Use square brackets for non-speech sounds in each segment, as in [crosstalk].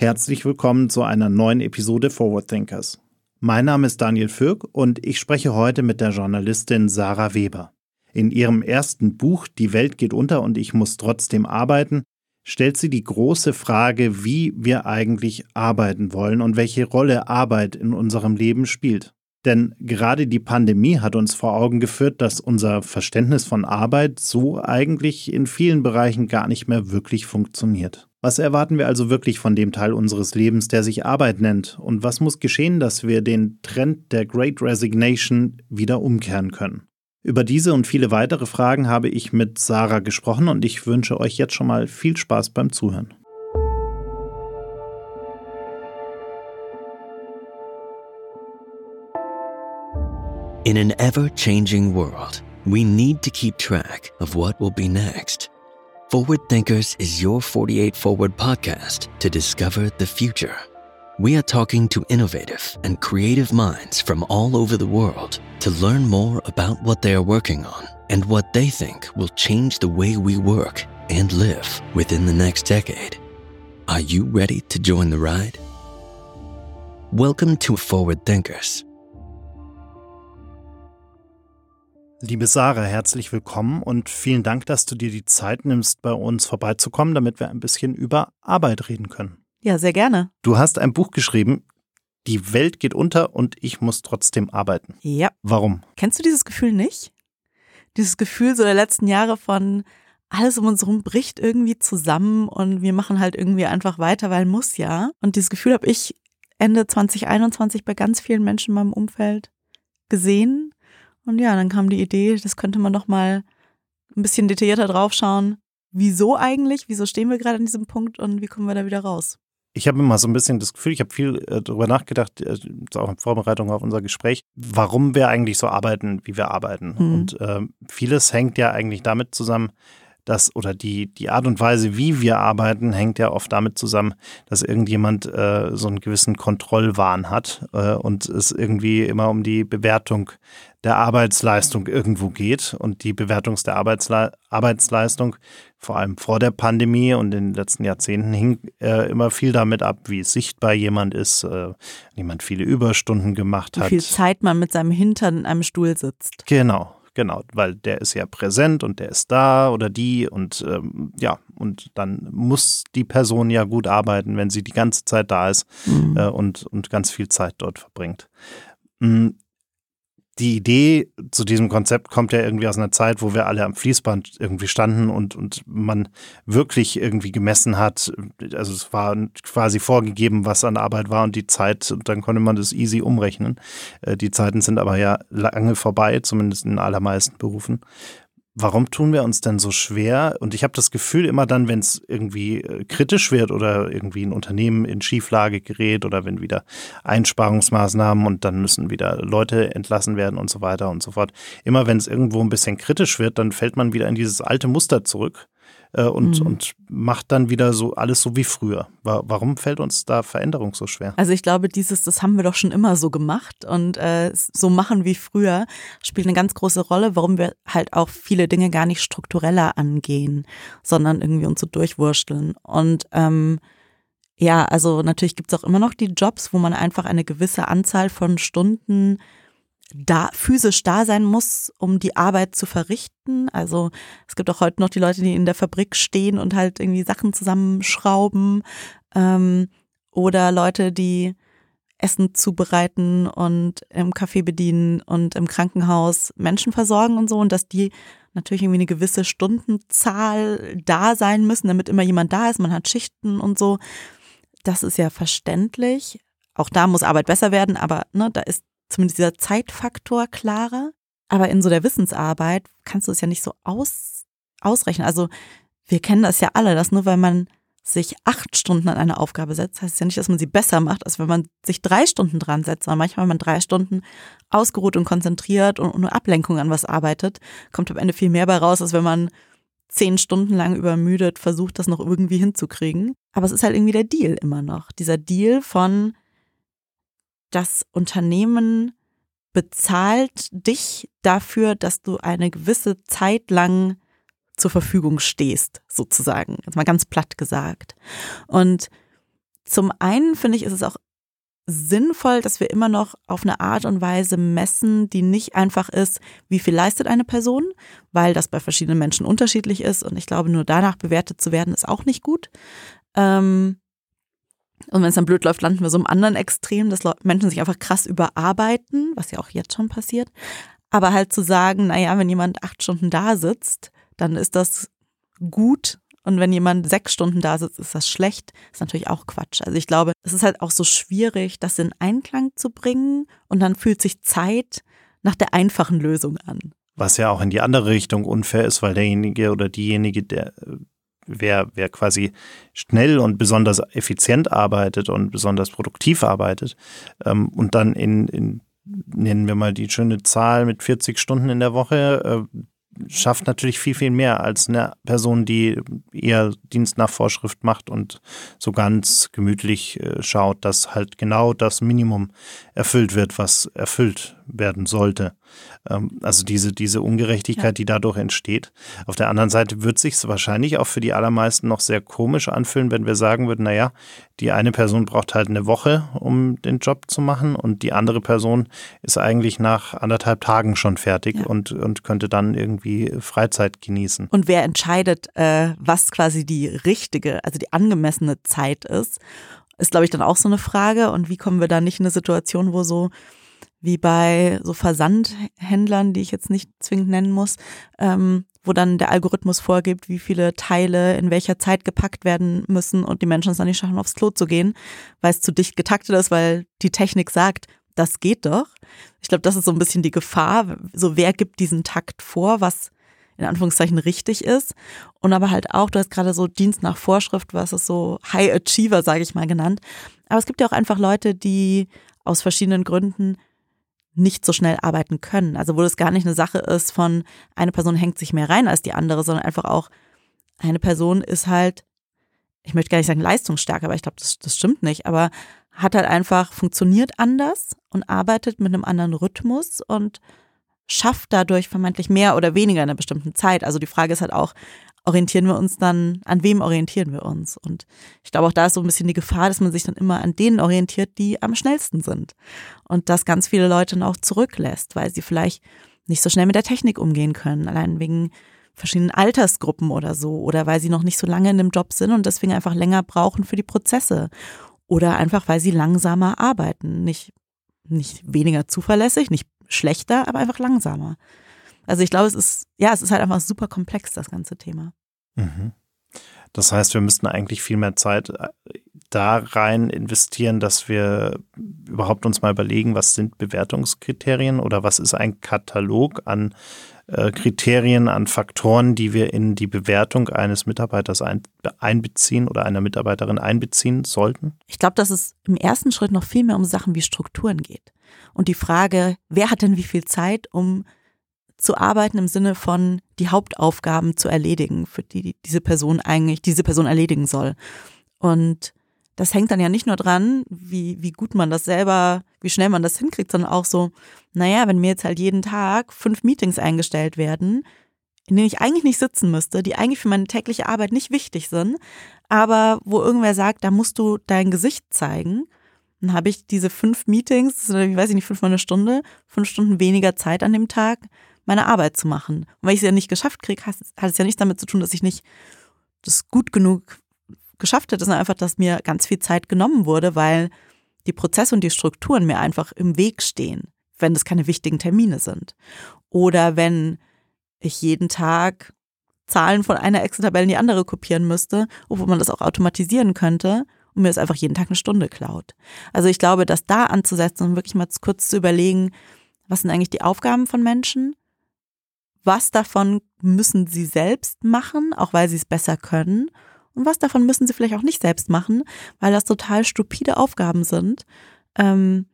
Herzlich willkommen zu einer neuen Episode Forward Thinkers. Mein Name ist Daniel Fürk und ich spreche heute mit der Journalistin Sarah Weber. In ihrem ersten Buch Die Welt geht unter und ich muss trotzdem arbeiten stellt sie die große Frage, wie wir eigentlich arbeiten wollen und welche Rolle Arbeit in unserem Leben spielt. Denn gerade die Pandemie hat uns vor Augen geführt, dass unser Verständnis von Arbeit so eigentlich in vielen Bereichen gar nicht mehr wirklich funktioniert. Was erwarten wir also wirklich von dem Teil unseres Lebens, der sich Arbeit nennt? Und was muss geschehen, dass wir den Trend der Great Resignation wieder umkehren können? Über diese und viele weitere Fragen habe ich mit Sarah gesprochen und ich wünsche euch jetzt schon mal viel Spaß beim Zuhören. In an ever changing world, we need to keep track of what will be next. Forward Thinkers is your 48 Forward podcast to discover the future. We are talking to innovative and creative minds from all over the world to learn more about what they are working on and what they think will change the way we work and live within the next decade. Are you ready to join the ride? Welcome to Forward Thinkers Liebe Sarah, herzlich willkommen und vielen Dank, dass du dir die Zeit nimmst, bei uns vorbeizukommen, damit wir ein bisschen über Arbeit reden können. Ja, sehr gerne. Du hast ein Buch geschrieben, Die Welt geht unter und ich muss trotzdem arbeiten. Ja. Warum? Kennst du dieses Gefühl nicht? Dieses Gefühl so der letzten Jahre von alles um uns herum bricht irgendwie zusammen und wir machen halt irgendwie einfach weiter, weil muss ja. Und dieses Gefühl habe ich Ende 2021 bei ganz vielen Menschen in meinem Umfeld gesehen und ja, dann kam die Idee, das könnte man doch mal ein bisschen detaillierter draufschauen. Wieso eigentlich? Wieso stehen wir gerade an diesem Punkt und wie kommen wir da wieder raus? Ich habe immer so ein bisschen das Gefühl, ich habe viel äh, darüber nachgedacht, äh, auch in Vorbereitung auf unser Gespräch, warum wir eigentlich so arbeiten, wie wir arbeiten. Mhm. Und äh, vieles hängt ja eigentlich damit zusammen, dass oder die, die Art und Weise, wie wir arbeiten, hängt ja oft damit zusammen, dass irgendjemand äh, so einen gewissen Kontrollwahn hat äh, und es irgendwie immer um die Bewertung der Arbeitsleistung irgendwo geht. Und die Bewertung der Arbeitsle Arbeitsleistung, vor allem vor der Pandemie und in den letzten Jahrzehnten, hing äh, immer viel damit ab, wie sichtbar jemand ist, äh, jemand viele Überstunden gemacht hat. Wie viel Zeit man mit seinem Hintern in einem Stuhl sitzt. Genau, Genau, weil der ist ja präsent und der ist da oder die und ähm, ja, und dann muss die Person ja gut arbeiten, wenn sie die ganze Zeit da ist mhm. äh, und, und ganz viel Zeit dort verbringt. Die Idee zu diesem Konzept kommt ja irgendwie aus einer Zeit, wo wir alle am Fließband irgendwie standen und, und man wirklich irgendwie gemessen hat. Also es war quasi vorgegeben, was an Arbeit war und die Zeit, und dann konnte man das easy umrechnen. Äh, die Zeiten sind aber ja lange vorbei, zumindest in allermeisten Berufen warum tun wir uns denn so schwer? Und ich habe das Gefühl, immer dann, wenn es irgendwie äh, kritisch wird oder irgendwie ein Unternehmen in Schieflage gerät oder wenn wieder Einsparungsmaßnahmen und dann müssen wieder Leute entlassen werden und so weiter und so fort. Immer wenn es irgendwo ein bisschen kritisch wird, dann fällt man wieder in dieses alte Muster zurück äh, und, mhm. und macht dann wieder so alles so wie früher. Warum fällt uns da Veränderung so schwer? Also ich glaube, dieses, das haben wir doch schon immer so gemacht und äh, so machen wie früher spielt eine ganz große Rolle, warum wir halt auch viele Dinge gar nicht struktureller angehen, sondern irgendwie uns so durchwursteln. Und ähm, ja, also natürlich gibt es auch immer noch die Jobs, wo man einfach eine gewisse Anzahl von Stunden da physisch da sein muss, um die Arbeit zu verrichten. Also es gibt auch heute noch die Leute, die in der Fabrik stehen und halt irgendwie Sachen zusammenschrauben ähm, oder Leute, die Essen zubereiten und im Café bedienen und im Krankenhaus Menschen versorgen und so und dass die natürlich irgendwie eine gewisse Stundenzahl da sein müssen, damit immer jemand da ist. Man hat Schichten und so. Das ist ja verständlich. Auch da muss Arbeit besser werden, aber ne, da ist zumindest dieser Zeitfaktor klarer. Aber in so der Wissensarbeit kannst du es ja nicht so aus, ausrechnen. Also wir kennen das ja alle, dass nur weil man sich acht Stunden an eine Aufgabe setzt, heißt es ja nicht, dass man sie besser macht, als wenn man sich drei Stunden dran setzt, sondern manchmal, wenn man drei Stunden ausgeruht und konzentriert und ohne Ablenkung an was arbeitet, kommt am Ende viel mehr bei raus, als wenn man zehn Stunden lang übermüdet versucht, das noch irgendwie hinzukriegen. Aber es ist halt irgendwie der Deal immer noch. Dieser Deal von, das Unternehmen bezahlt dich dafür, dass du eine gewisse Zeit lang zur Verfügung stehst, sozusagen. Jetzt mal ganz platt gesagt. Und Zum einen finde ich, ist es auch sinnvoll, dass wir immer noch auf eine Art und Weise messen, die nicht einfach ist, wie viel leistet eine Person, weil das bei verschiedenen Menschen unterschiedlich ist und ich glaube, nur danach bewertet zu werden, ist auch nicht gut. Ähm, und wenn es dann blöd läuft, landen wir so im anderen Extrem, dass Menschen sich einfach krass überarbeiten, was ja auch jetzt schon passiert. Aber halt zu sagen, naja, wenn jemand acht Stunden da sitzt, dann ist das gut und wenn jemand sechs Stunden da sitzt, ist das schlecht, ist natürlich auch Quatsch. Also ich glaube, es ist halt auch so schwierig, das in Einklang zu bringen und dann fühlt sich Zeit nach der einfachen Lösung an. Was ja auch in die andere Richtung unfair ist, weil derjenige oder diejenige, der wer, wer quasi schnell und besonders effizient arbeitet und besonders produktiv arbeitet ähm, und dann in, in, nennen wir mal die schöne Zahl mit 40 Stunden in der Woche, äh, schafft natürlich viel, viel mehr als eine Person, die eher Dienst nach Vorschrift macht und so ganz gemütlich äh, schaut, dass halt genau das Minimum erfüllt wird, was erfüllt werden sollte. Ähm, also diese, diese Ungerechtigkeit, ja. die dadurch entsteht. Auf der anderen Seite wird sich wahrscheinlich auch für die allermeisten noch sehr komisch anfühlen, wenn wir sagen würden, naja, die eine Person braucht halt eine Woche, um den Job zu machen und die andere Person ist eigentlich nach anderthalb Tagen schon fertig ja. und, und könnte dann irgendwie Freizeit genießen. Und wer entscheidet, äh, was quasi die richtige, also die angemessene Zeit ist, ist, glaube ich, dann auch so eine Frage. Und wie kommen wir da nicht in eine Situation, wo so wie bei so Versandhändlern, die ich jetzt nicht zwingend nennen muss, ähm, wo dann der Algorithmus vorgibt, wie viele Teile in welcher Zeit gepackt werden müssen und die Menschen es dann nicht schaffen, aufs Klo zu gehen, weil es zu dicht getaktet ist, weil die Technik sagt, das geht doch. Ich glaube, das ist so ein bisschen die Gefahr. So, wer gibt diesen Takt vor, was in Anführungszeichen richtig ist? Und aber halt auch, du hast gerade so Dienst nach Vorschrift, was ist so High Achiever, sage ich mal, genannt. Aber es gibt ja auch einfach Leute, die aus verschiedenen Gründen nicht so schnell arbeiten können. Also wo das gar nicht eine Sache ist von eine Person hängt sich mehr rein als die andere, sondern einfach auch eine Person ist halt, ich möchte gar nicht sagen leistungsstärker, aber ich glaube, das, das stimmt nicht, aber hat halt einfach funktioniert anders und arbeitet mit einem anderen Rhythmus und schafft dadurch vermeintlich mehr oder weniger in einer bestimmten Zeit. Also die Frage ist halt auch, orientieren wir uns dann, an wem orientieren wir uns? Und ich glaube, auch da ist so ein bisschen die Gefahr, dass man sich dann immer an denen orientiert, die am schnellsten sind. Und dass ganz viele Leute dann auch zurücklässt, weil sie vielleicht nicht so schnell mit der Technik umgehen können, allein wegen verschiedenen Altersgruppen oder so, oder weil sie noch nicht so lange in dem Job sind und deswegen einfach länger brauchen für die Prozesse. Oder einfach, weil sie langsamer arbeiten. Nicht, nicht weniger zuverlässig, nicht schlechter, aber einfach langsamer. Also ich glaube, es ist, ja, es ist halt einfach super komplex, das ganze Thema. Mhm. Das heißt, wir müssten eigentlich viel mehr Zeit äh, da rein investieren, dass wir überhaupt uns mal überlegen, was sind Bewertungskriterien oder was ist ein Katalog an äh, Kriterien, an Faktoren, die wir in die Bewertung eines Mitarbeiters ein, einbeziehen oder einer Mitarbeiterin einbeziehen sollten? Ich glaube, dass es im ersten Schritt noch viel mehr um Sachen wie Strukturen geht. Und die Frage, wer hat denn wie viel Zeit, um zu arbeiten im Sinne von die Hauptaufgaben zu erledigen, für die diese Person eigentlich, diese Person erledigen soll. Und das hängt dann ja nicht nur dran, wie, wie gut man das selber, wie schnell man das hinkriegt, sondern auch so, naja, wenn mir jetzt halt jeden Tag fünf Meetings eingestellt werden, in denen ich eigentlich nicht sitzen müsste, die eigentlich für meine tägliche Arbeit nicht wichtig sind, aber wo irgendwer sagt, da musst du dein Gesicht zeigen, dann habe ich diese fünf Meetings, ich weiß nicht, fünfmal eine Stunde, fünf Stunden weniger Zeit an dem Tag, meine Arbeit zu machen. Und weil ich es ja nicht geschafft kriege, hat, hat es ja nichts damit zu tun, dass ich nicht das gut genug geschafft hätte, sondern einfach, dass mir ganz viel Zeit genommen wurde, weil die Prozesse und die Strukturen mir einfach im Weg stehen, wenn das keine wichtigen Termine sind. Oder wenn ich jeden Tag Zahlen von einer Excel-Tabelle in die andere kopieren müsste, obwohl man das auch automatisieren könnte und mir das einfach jeden Tag eine Stunde klaut. Also ich glaube, dass da anzusetzen und wirklich mal kurz zu überlegen, was sind eigentlich die Aufgaben von Menschen was davon müssen sie selbst machen, auch weil sie es besser können. Und was davon müssen sie vielleicht auch nicht selbst machen, weil das total stupide Aufgaben sind, ähm,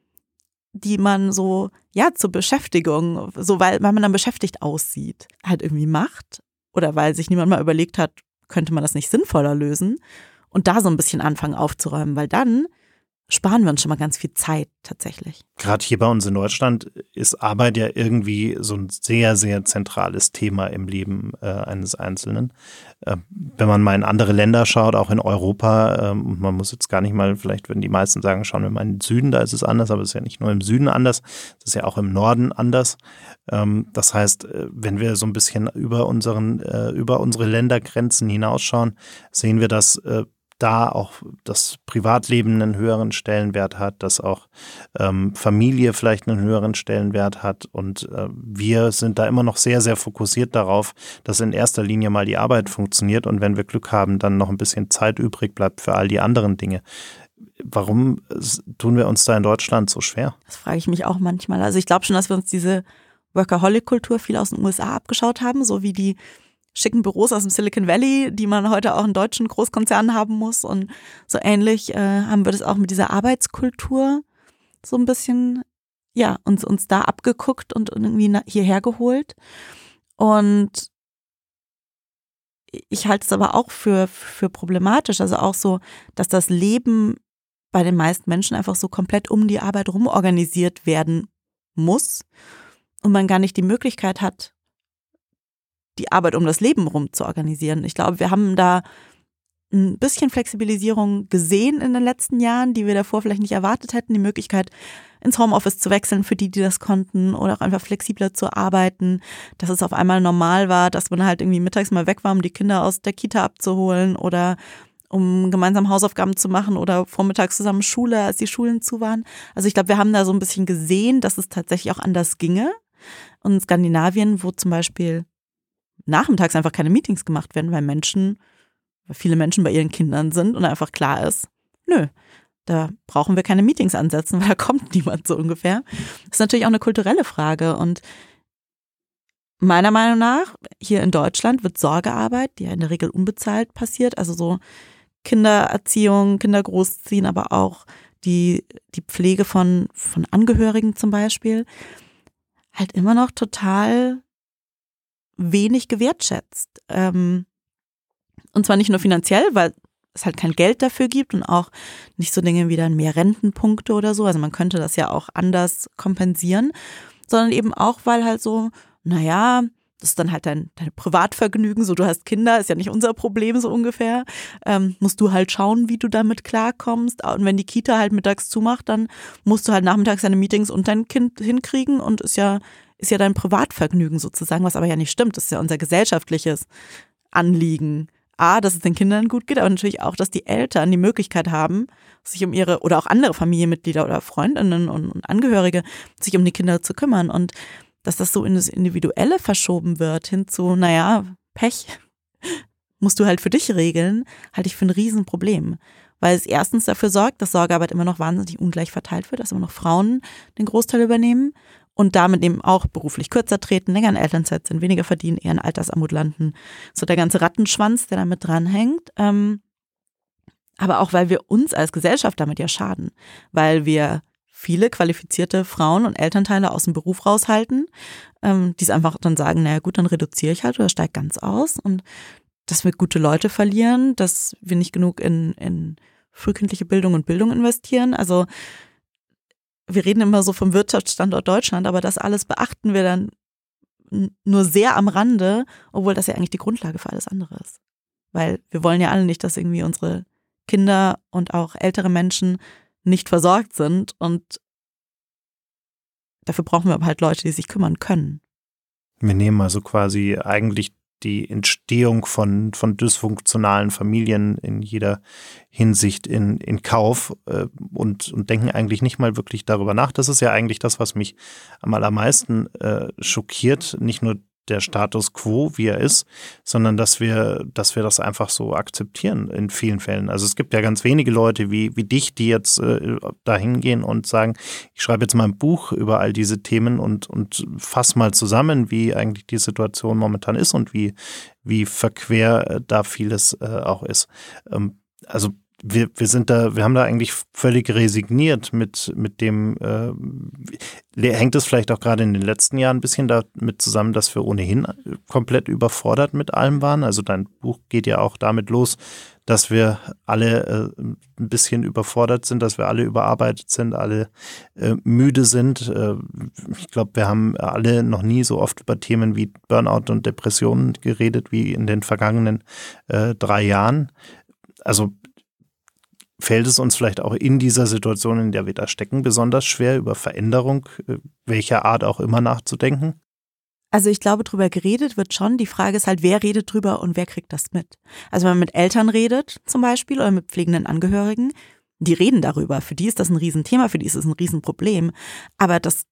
die man so, ja, zur Beschäftigung, so weil, weil man dann beschäftigt aussieht, halt irgendwie macht. Oder weil sich niemand mal überlegt hat, könnte man das nicht sinnvoller lösen und da so ein bisschen anfangen aufzuräumen, weil dann sparen wir uns schon mal ganz viel Zeit tatsächlich. Gerade hier bei uns in Deutschland ist Arbeit ja irgendwie so ein sehr, sehr zentrales Thema im Leben äh, eines Einzelnen. Äh, wenn man mal in andere Länder schaut, auch in Europa, äh, man muss jetzt gar nicht mal, vielleicht würden die meisten sagen, schauen wir mal in den Süden, da ist es anders, aber es ist ja nicht nur im Süden anders, es ist ja auch im Norden anders. Ähm, das heißt, äh, wenn wir so ein bisschen über unseren, äh, über unsere Ländergrenzen hinausschauen, sehen wir, dass äh, da auch das Privatleben einen höheren Stellenwert hat, dass auch ähm, Familie vielleicht einen höheren Stellenwert hat. Und äh, wir sind da immer noch sehr, sehr fokussiert darauf, dass in erster Linie mal die Arbeit funktioniert und wenn wir Glück haben, dann noch ein bisschen Zeit übrig bleibt für all die anderen Dinge. Warum tun wir uns da in Deutschland so schwer? Das frage ich mich auch manchmal. Also ich glaube schon, dass wir uns diese Workaholic-Kultur viel aus den USA abgeschaut haben, so wie die schicken Büros aus dem Silicon Valley, die man heute auch in deutschen Großkonzernen haben muss. Und so ähnlich äh, haben wir das auch mit dieser Arbeitskultur so ein bisschen, ja, uns, uns da abgeguckt und irgendwie hierher geholt. Und ich halte es aber auch für, für problematisch, also auch so, dass das Leben bei den meisten Menschen einfach so komplett um die Arbeit rum organisiert werden muss und man gar nicht die Möglichkeit hat, die Arbeit um das Leben rum zu organisieren. Ich glaube, wir haben da ein bisschen Flexibilisierung gesehen in den letzten Jahren, die wir davor vielleicht nicht erwartet hätten. Die Möglichkeit, ins Homeoffice zu wechseln für die, die das konnten oder auch einfach flexibler zu arbeiten, dass es auf einmal normal war, dass man halt irgendwie mittags mal weg war, um die Kinder aus der Kita abzuholen oder um gemeinsam Hausaufgaben zu machen oder vormittags zusammen Schule, als die Schulen zu waren. Also ich glaube, wir haben da so ein bisschen gesehen, dass es tatsächlich auch anders ginge. Und in Skandinavien, wo zum Beispiel nachmittags einfach keine Meetings gemacht werden, weil Menschen, weil viele Menschen bei ihren Kindern sind und einfach klar ist, nö, da brauchen wir keine Meetings ansetzen, [laughs] weil da kommt niemand so ungefähr. Das ist natürlich auch eine kulturelle Frage und meiner Meinung nach, hier in Deutschland wird Sorgearbeit, die ja in der Regel unbezahlt passiert, also so Kindererziehung, Kinder großziehen, aber auch die, die Pflege von, von Angehörigen zum Beispiel, halt immer noch total wenig gewertschätzt. Ähm, und zwar nicht nur finanziell, weil es halt kein Geld dafür gibt und auch nicht so Dinge wie dann mehr Rentenpunkte oder so. Also man könnte das ja auch anders kompensieren, sondern eben auch, weil halt so, naja, das ist dann halt dein, dein Privatvergnügen, so du hast Kinder, ist ja nicht unser Problem so ungefähr. Ähm, musst du halt schauen, wie du damit klarkommst. Und wenn die Kita halt mittags zumacht, dann musst du halt nachmittags deine Meetings und dein Kind hinkriegen und ist ja ist ja dein Privatvergnügen sozusagen, was aber ja nicht stimmt. Das ist ja unser gesellschaftliches Anliegen. A, dass es den Kindern gut geht, aber natürlich auch, dass die Eltern die Möglichkeit haben, sich um ihre oder auch andere Familienmitglieder oder Freundinnen und, und Angehörige sich um die Kinder zu kümmern und dass das so in das Individuelle verschoben wird, hin zu, naja, Pech, [laughs] musst du halt für dich regeln, halte ich für ein Riesenproblem. Weil es erstens dafür sorgt, dass Sorgearbeit immer noch wahnsinnig ungleich verteilt wird, dass immer noch Frauen den Großteil übernehmen und damit eben auch beruflich kürzer treten, länger in Elternzeit sind, weniger verdienen, eher in Altersarmut landen. So der ganze Rattenschwanz, der damit dranhängt. Ähm, aber auch, weil wir uns als Gesellschaft damit ja schaden, weil wir viele qualifizierte Frauen und Elternteile aus dem Beruf raushalten, ähm, die es einfach dann sagen, naja gut, dann reduziere ich halt oder steige ganz aus und dass wir gute Leute verlieren, dass wir nicht genug in, in frühkindliche Bildung und Bildung investieren. Also wir reden immer so vom Wirtschaftsstandort Deutschland, aber das alles beachten wir dann nur sehr am Rande, obwohl das ja eigentlich die Grundlage für alles andere ist. Weil wir wollen ja alle nicht, dass irgendwie unsere Kinder und auch ältere Menschen nicht versorgt sind und dafür brauchen wir aber halt Leute, die sich kümmern können. Wir nehmen also quasi eigentlich die Entstehung von, von dysfunktionalen Familien in jeder Hinsicht in, in Kauf äh, und, und denken eigentlich nicht mal wirklich darüber nach. Das ist ja eigentlich das, was mich am allermeisten äh, schockiert. Nicht nur der Status quo, wie er ist, sondern dass wir, dass wir das einfach so akzeptieren in vielen Fällen. Also es gibt ja ganz wenige Leute wie, wie dich, die jetzt äh, da hingehen und sagen, ich schreibe jetzt mal ein Buch über all diese Themen und, und fass mal zusammen, wie eigentlich die Situation momentan ist und wie, wie verquer äh, da vieles äh, auch ist. Ähm, also wir, wir sind da, wir haben da eigentlich völlig resigniert mit, mit dem, äh, hängt es vielleicht auch gerade in den letzten Jahren ein bisschen damit zusammen, dass wir ohnehin komplett überfordert mit allem waren. Also dein Buch geht ja auch damit los, dass wir alle äh, ein bisschen überfordert sind, dass wir alle überarbeitet sind, alle äh, müde sind. Äh, ich glaube, wir haben alle noch nie so oft über Themen wie Burnout und Depressionen geredet wie in den vergangenen äh, drei Jahren. Also fällt es uns vielleicht auch in dieser Situation, in der wir da stecken, besonders schwer, über Veränderung äh, welcher Art auch immer nachzudenken? Also ich glaube, drüber geredet wird schon. Die Frage ist halt, wer redet drüber und wer kriegt das mit? Also wenn man mit Eltern redet zum Beispiel oder mit pflegenden Angehörigen, die reden darüber. Für die ist das ein Riesenthema, für die ist es ein Riesenproblem. Aber das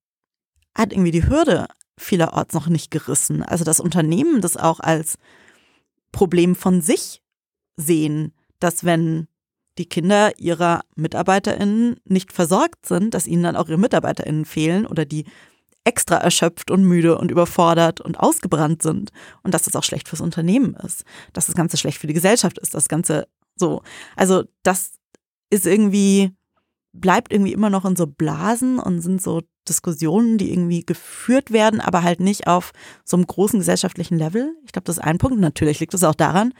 hat irgendwie die Hürde vielerorts noch nicht gerissen. Also das Unternehmen das auch als Problem von sich sehen, dass wenn die Kinder ihrer MitarbeiterInnen nicht versorgt sind, dass ihnen dann auch ihre MitarbeiterInnen fehlen oder die extra erschöpft und müde und überfordert und ausgebrannt sind und dass das auch schlecht fürs Unternehmen ist, dass das Ganze schlecht für die Gesellschaft ist, das Ganze so. Also das ist irgendwie, bleibt irgendwie immer noch in so Blasen und sind so Diskussionen, die irgendwie geführt werden, aber halt nicht auf so einem großen gesellschaftlichen Level. Ich glaube, das ist ein Punkt. Natürlich liegt es auch daran,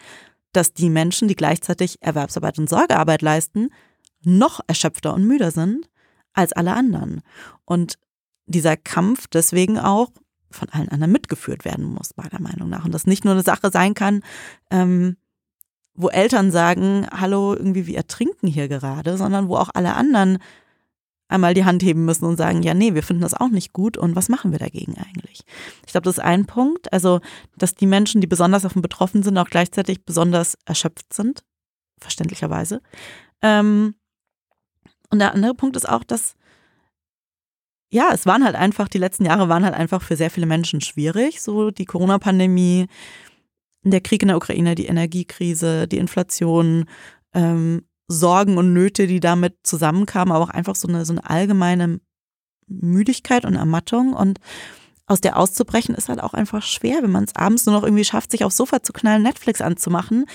dass die Menschen, die gleichzeitig Erwerbsarbeit und Sorgearbeit leisten, noch erschöpfter und müder sind als alle anderen. Und dieser Kampf deswegen auch von allen anderen mitgeführt werden muss, meiner Meinung nach. Und das nicht nur eine Sache sein kann, ähm, wo Eltern sagen, hallo, irgendwie wir ertrinken hier gerade, sondern wo auch alle anderen einmal die Hand heben müssen und sagen, ja, nee, wir finden das auch nicht gut und was machen wir dagegen eigentlich? Ich glaube, das ist ein Punkt, also, dass die Menschen, die besonders davon betroffen sind, auch gleichzeitig besonders erschöpft sind, verständlicherweise. Ähm, und der andere Punkt ist auch, dass ja, es waren halt einfach, die letzten Jahre waren halt einfach für sehr viele Menschen schwierig. So die Corona-Pandemie, der Krieg in der Ukraine, die Energiekrise, die Inflation, ähm, Sorgen und Nöte, die damit zusammenkamen, aber auch einfach so eine, so eine allgemeine Müdigkeit und Ermattung. Und aus der auszubrechen ist halt auch einfach schwer, wenn man es abends nur noch irgendwie schafft, sich aufs Sofa zu knallen, Netflix anzumachen.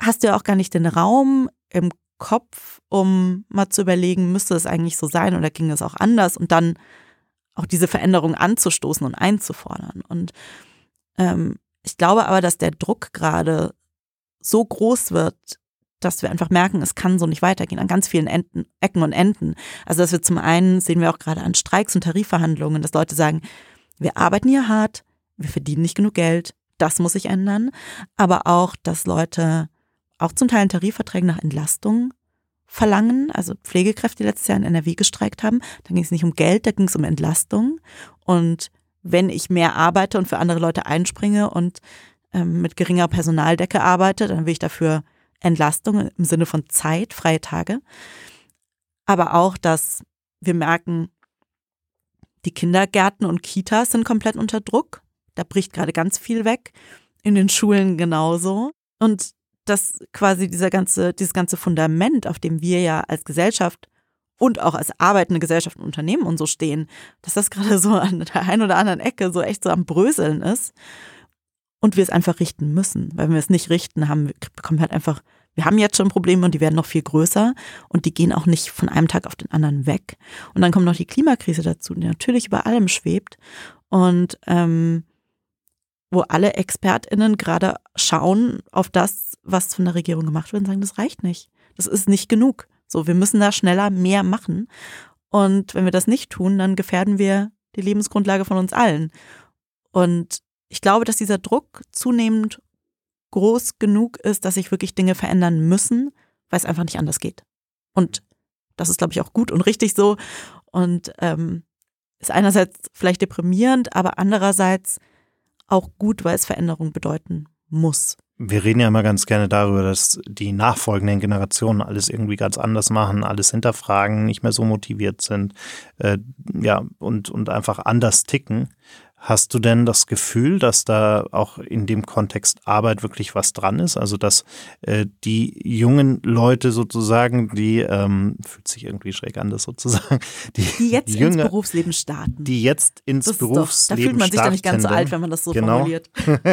Hast du ja auch gar nicht den Raum im Kopf, um mal zu überlegen, müsste es eigentlich so sein oder ging es auch anders und dann auch diese Veränderung anzustoßen und einzufordern. Und ähm, ich glaube aber, dass der Druck gerade so groß wird, dass wir einfach merken, es kann so nicht weitergehen an ganz vielen Enden, Ecken und Enden. Also dass wir zum einen sehen wir auch gerade an Streiks und Tarifverhandlungen, dass Leute sagen, wir arbeiten hier hart, wir verdienen nicht genug Geld, das muss sich ändern, aber auch, dass Leute auch zum Teil in Tarifverträgen nach Entlastung verlangen, also Pflegekräfte, die letztes Jahr in NRW gestreikt haben. Da ging es nicht um Geld, da ging es um Entlastung. Und wenn ich mehr arbeite und für andere Leute einspringe und ähm, mit geringer Personaldecke arbeite, dann will ich dafür Entlastung im Sinne von Zeit, freie Tage. Aber auch, dass wir merken, die Kindergärten und Kitas sind komplett unter Druck. Da bricht gerade ganz viel weg. In den Schulen genauso. Und dass quasi dieser ganze, dieses ganze Fundament, auf dem wir ja als Gesellschaft und auch als arbeitende Gesellschaft und Unternehmen und so stehen, dass das gerade so an der einen oder anderen Ecke so echt so am Bröseln ist und wir es einfach richten müssen. Weil wenn wir es nicht richten, haben, bekommen wir halt einfach, wir haben jetzt schon Probleme und die werden noch viel größer und die gehen auch nicht von einem Tag auf den anderen weg. Und dann kommt noch die Klimakrise dazu, die natürlich über allem schwebt und ähm, wo alle ExpertInnen gerade schauen auf das, was von der Regierung gemacht wird und sagen, das reicht nicht. Das ist nicht genug. So, wir müssen da schneller mehr machen. Und wenn wir das nicht tun, dann gefährden wir die Lebensgrundlage von uns allen. Und ich glaube, dass dieser Druck zunehmend groß genug ist, dass sich wirklich Dinge verändern müssen, weil es einfach nicht anders geht. Und das ist, glaube ich, auch gut und richtig so. Und ähm, ist einerseits vielleicht deprimierend, aber andererseits auch gut, weil es Veränderung bedeuten muss. Wir reden ja immer ganz gerne darüber, dass die nachfolgenden Generationen alles irgendwie ganz anders machen, alles hinterfragen, nicht mehr so motiviert sind, äh, ja, und, und einfach anders ticken. Hast du denn das Gefühl, dass da auch in dem Kontext Arbeit wirklich was dran ist? Also dass äh, die jungen Leute sozusagen, die ähm, fühlt sich irgendwie schräg an, das sozusagen, [laughs] die, die jetzt Jünger, ins Berufsleben starten. Die jetzt ins das Berufsleben starten. Da fühlt man sich da nicht ganz so alt, wenn man das so genau, formuliert.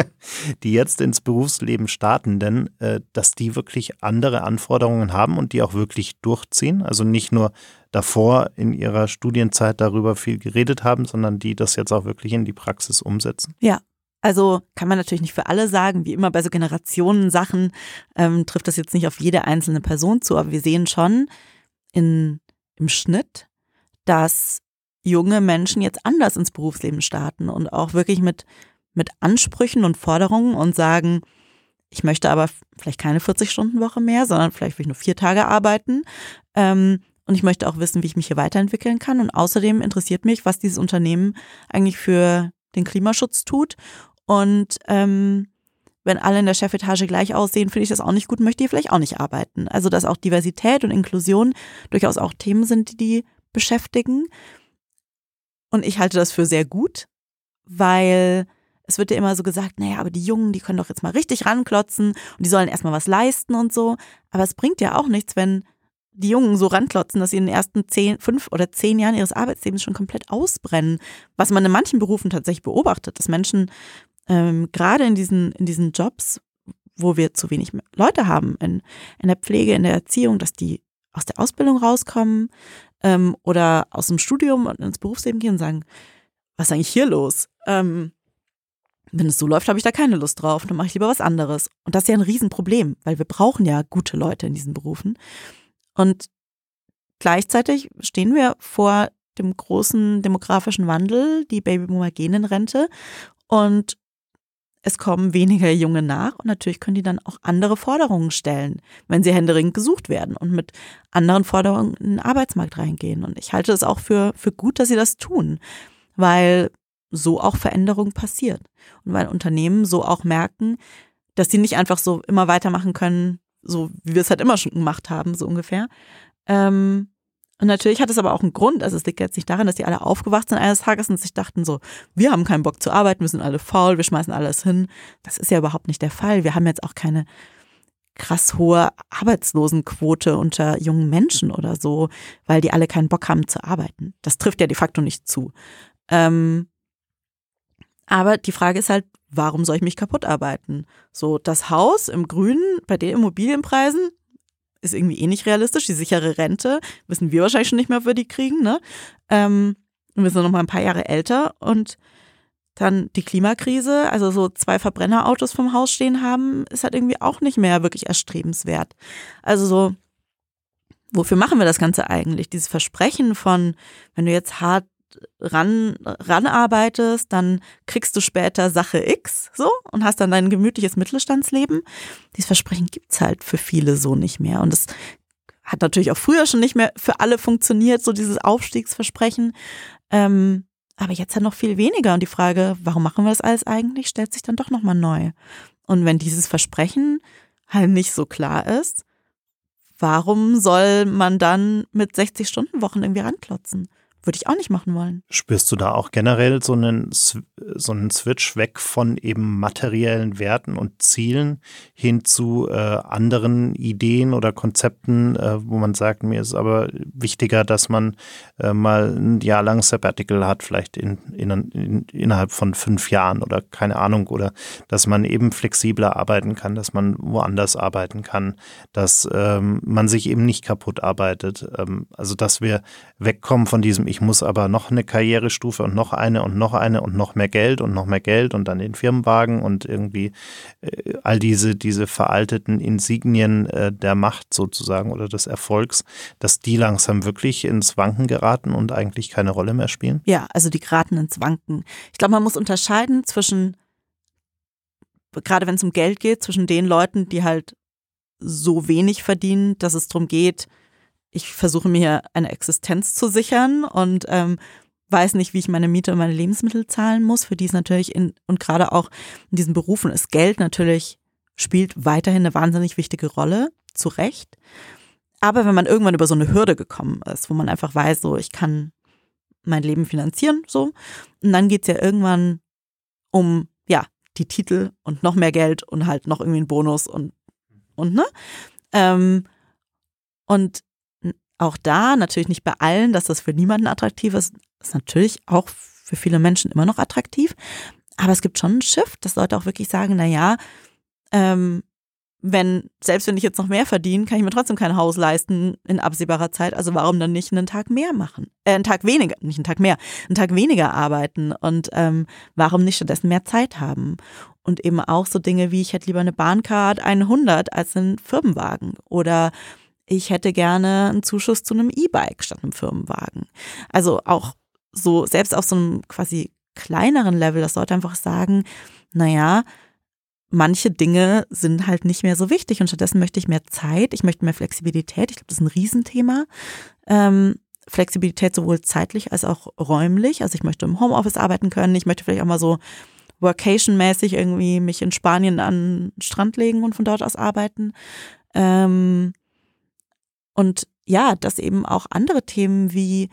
[laughs] die jetzt ins Berufsleben starten, denn äh, dass die wirklich andere Anforderungen haben und die auch wirklich durchziehen. Also nicht nur davor in ihrer Studienzeit darüber viel geredet haben, sondern die das jetzt auch wirklich in die Praxis umsetzen? Ja, Also kann man natürlich nicht für alle sagen, wie immer bei so Generationensachen ähm, trifft das jetzt nicht auf jede einzelne Person zu, aber wir sehen schon in, im Schnitt, dass junge Menschen jetzt anders ins Berufsleben starten und auch wirklich mit, mit Ansprüchen und Forderungen und sagen, ich möchte aber vielleicht keine 40-Stunden-Woche mehr, sondern vielleicht will ich nur vier Tage arbeiten. Ähm, und ich möchte auch wissen, wie ich mich hier weiterentwickeln kann. Und außerdem interessiert mich, was dieses Unternehmen eigentlich für den Klimaschutz tut. Und ähm, wenn alle in der Chefetage gleich aussehen, finde ich das auch nicht gut, möchte ich vielleicht auch nicht arbeiten. Also dass auch Diversität und Inklusion durchaus auch Themen sind, die die beschäftigen. Und ich halte das für sehr gut, weil es wird ja immer so gesagt, naja, aber die Jungen, die können doch jetzt mal richtig ranklotzen und die sollen erstmal was leisten und so. Aber es bringt ja auch nichts, wenn die Jungen so ranklotzen, dass sie in den ersten zehn, fünf oder zehn Jahren ihres Arbeitslebens schon komplett ausbrennen. Was man in manchen Berufen tatsächlich beobachtet, dass Menschen ähm, gerade in diesen, in diesen Jobs, wo wir zu wenig Leute haben, in, in der Pflege, in der Erziehung, dass die aus der Ausbildung rauskommen ähm, oder aus dem Studium und ins Berufsleben gehen und sagen, was ist eigentlich hier los? Ähm, wenn es so läuft, habe ich da keine Lust drauf, dann mache ich lieber was anderes. Und das ist ja ein Riesenproblem, weil wir brauchen ja gute Leute in diesen Berufen. Und gleichzeitig stehen wir vor dem großen demografischen Wandel, die Babyboomer gehen in Rente und es kommen weniger Junge nach und natürlich können die dann auch andere Forderungen stellen, wenn sie händeringend gesucht werden und mit anderen Forderungen in den Arbeitsmarkt reingehen. Und ich halte es auch für, für gut, dass sie das tun, weil so auch Veränderung passiert. Und weil Unternehmen so auch merken, dass sie nicht einfach so immer weitermachen können, so wie wir es halt immer schon gemacht haben, so ungefähr. Ähm, und natürlich hat es aber auch einen Grund. Also es liegt jetzt nicht daran, dass die alle aufgewacht sind eines Tages und sich dachten so, wir haben keinen Bock zu arbeiten, wir sind alle faul, wir schmeißen alles hin. Das ist ja überhaupt nicht der Fall. Wir haben jetzt auch keine krass hohe Arbeitslosenquote unter jungen Menschen oder so, weil die alle keinen Bock haben zu arbeiten. Das trifft ja de facto nicht zu. Ähm, aber die Frage ist halt, warum soll ich mich kaputt arbeiten? So, das Haus im Grünen bei den Immobilienpreisen ist irgendwie eh nicht realistisch. Die sichere Rente wissen wir wahrscheinlich schon nicht mehr, ob wir die kriegen, ne? Ähm, wir sind noch mal ein paar Jahre älter und dann die Klimakrise, also so zwei Verbrennerautos vom Haus stehen haben, ist halt irgendwie auch nicht mehr wirklich erstrebenswert. Also so, wofür machen wir das Ganze eigentlich? Dieses Versprechen von, wenn du jetzt hart ran, ranarbeitest, dann kriegst du später Sache X so und hast dann dein gemütliches Mittelstandsleben. Dieses Versprechen gibt's halt für viele so nicht mehr. Und es hat natürlich auch früher schon nicht mehr für alle funktioniert, so dieses Aufstiegsversprechen. Ähm, aber jetzt halt noch viel weniger. Und die Frage, warum machen wir das alles eigentlich, stellt sich dann doch nochmal neu. Und wenn dieses Versprechen halt nicht so klar ist, warum soll man dann mit 60 Stunden Wochen irgendwie ranklotzen? Würde ich auch nicht machen wollen. Spürst du da auch generell so einen, so einen Switch weg von eben materiellen Werten und Zielen hin zu äh, anderen Ideen oder Konzepten, äh, wo man sagt, mir ist aber wichtiger, dass man äh, mal ein Jahr lang Sabbatical hat, vielleicht in, in, in, innerhalb von fünf Jahren oder keine Ahnung, oder dass man eben flexibler arbeiten kann, dass man woanders arbeiten kann, dass ähm, man sich eben nicht kaputt arbeitet. Ähm, also dass wir wegkommen von diesem, ich ich muss aber noch eine Karrierestufe und noch eine und noch eine und noch mehr Geld und noch mehr Geld und dann den Firmenwagen und irgendwie äh, all diese, diese veralteten Insignien äh, der Macht sozusagen oder des Erfolgs, dass die langsam wirklich ins Wanken geraten und eigentlich keine Rolle mehr spielen? Ja, also die geraten ins Wanken. Ich glaube, man muss unterscheiden zwischen, gerade wenn es um Geld geht, zwischen den Leuten, die halt so wenig verdienen, dass es darum geht, ich versuche mir eine Existenz zu sichern und ähm, weiß nicht, wie ich meine Miete und meine Lebensmittel zahlen muss, für die es natürlich in, und gerade auch in diesen Berufen ist Geld natürlich spielt weiterhin eine wahnsinnig wichtige Rolle, zu Recht. Aber wenn man irgendwann über so eine Hürde gekommen ist, wo man einfach weiß, so ich kann mein Leben finanzieren, so, und dann geht's ja irgendwann um, ja, die Titel und noch mehr Geld und halt noch irgendwie einen Bonus und, und, ne? Ähm, und auch da, natürlich nicht bei allen, dass das für niemanden attraktiv ist, ist natürlich auch für viele Menschen immer noch attraktiv. Aber es gibt schon ein Shift, dass Leute auch wirklich sagen, na ja, ähm, wenn, selbst wenn ich jetzt noch mehr verdiene, kann ich mir trotzdem kein Haus leisten in absehbarer Zeit. Also warum dann nicht einen Tag mehr machen? Äh, einen Tag weniger, nicht einen Tag mehr, einen Tag weniger arbeiten und ähm, warum nicht stattdessen mehr Zeit haben? Und eben auch so Dinge wie, ich hätte lieber eine Bahncard 100 als einen Firmenwagen oder ich hätte gerne einen Zuschuss zu einem E-Bike statt einem Firmenwagen. Also auch so, selbst auf so einem quasi kleineren Level, dass Leute einfach sagen, naja, manche Dinge sind halt nicht mehr so wichtig und stattdessen möchte ich mehr Zeit, ich möchte mehr Flexibilität. Ich glaube, das ist ein Riesenthema. Ähm, Flexibilität sowohl zeitlich als auch räumlich. Also ich möchte im Homeoffice arbeiten können. Ich möchte vielleicht auch mal so Workation-mäßig irgendwie mich in Spanien an den Strand legen und von dort aus arbeiten. Ähm, und ja, dass eben auch andere Themen wie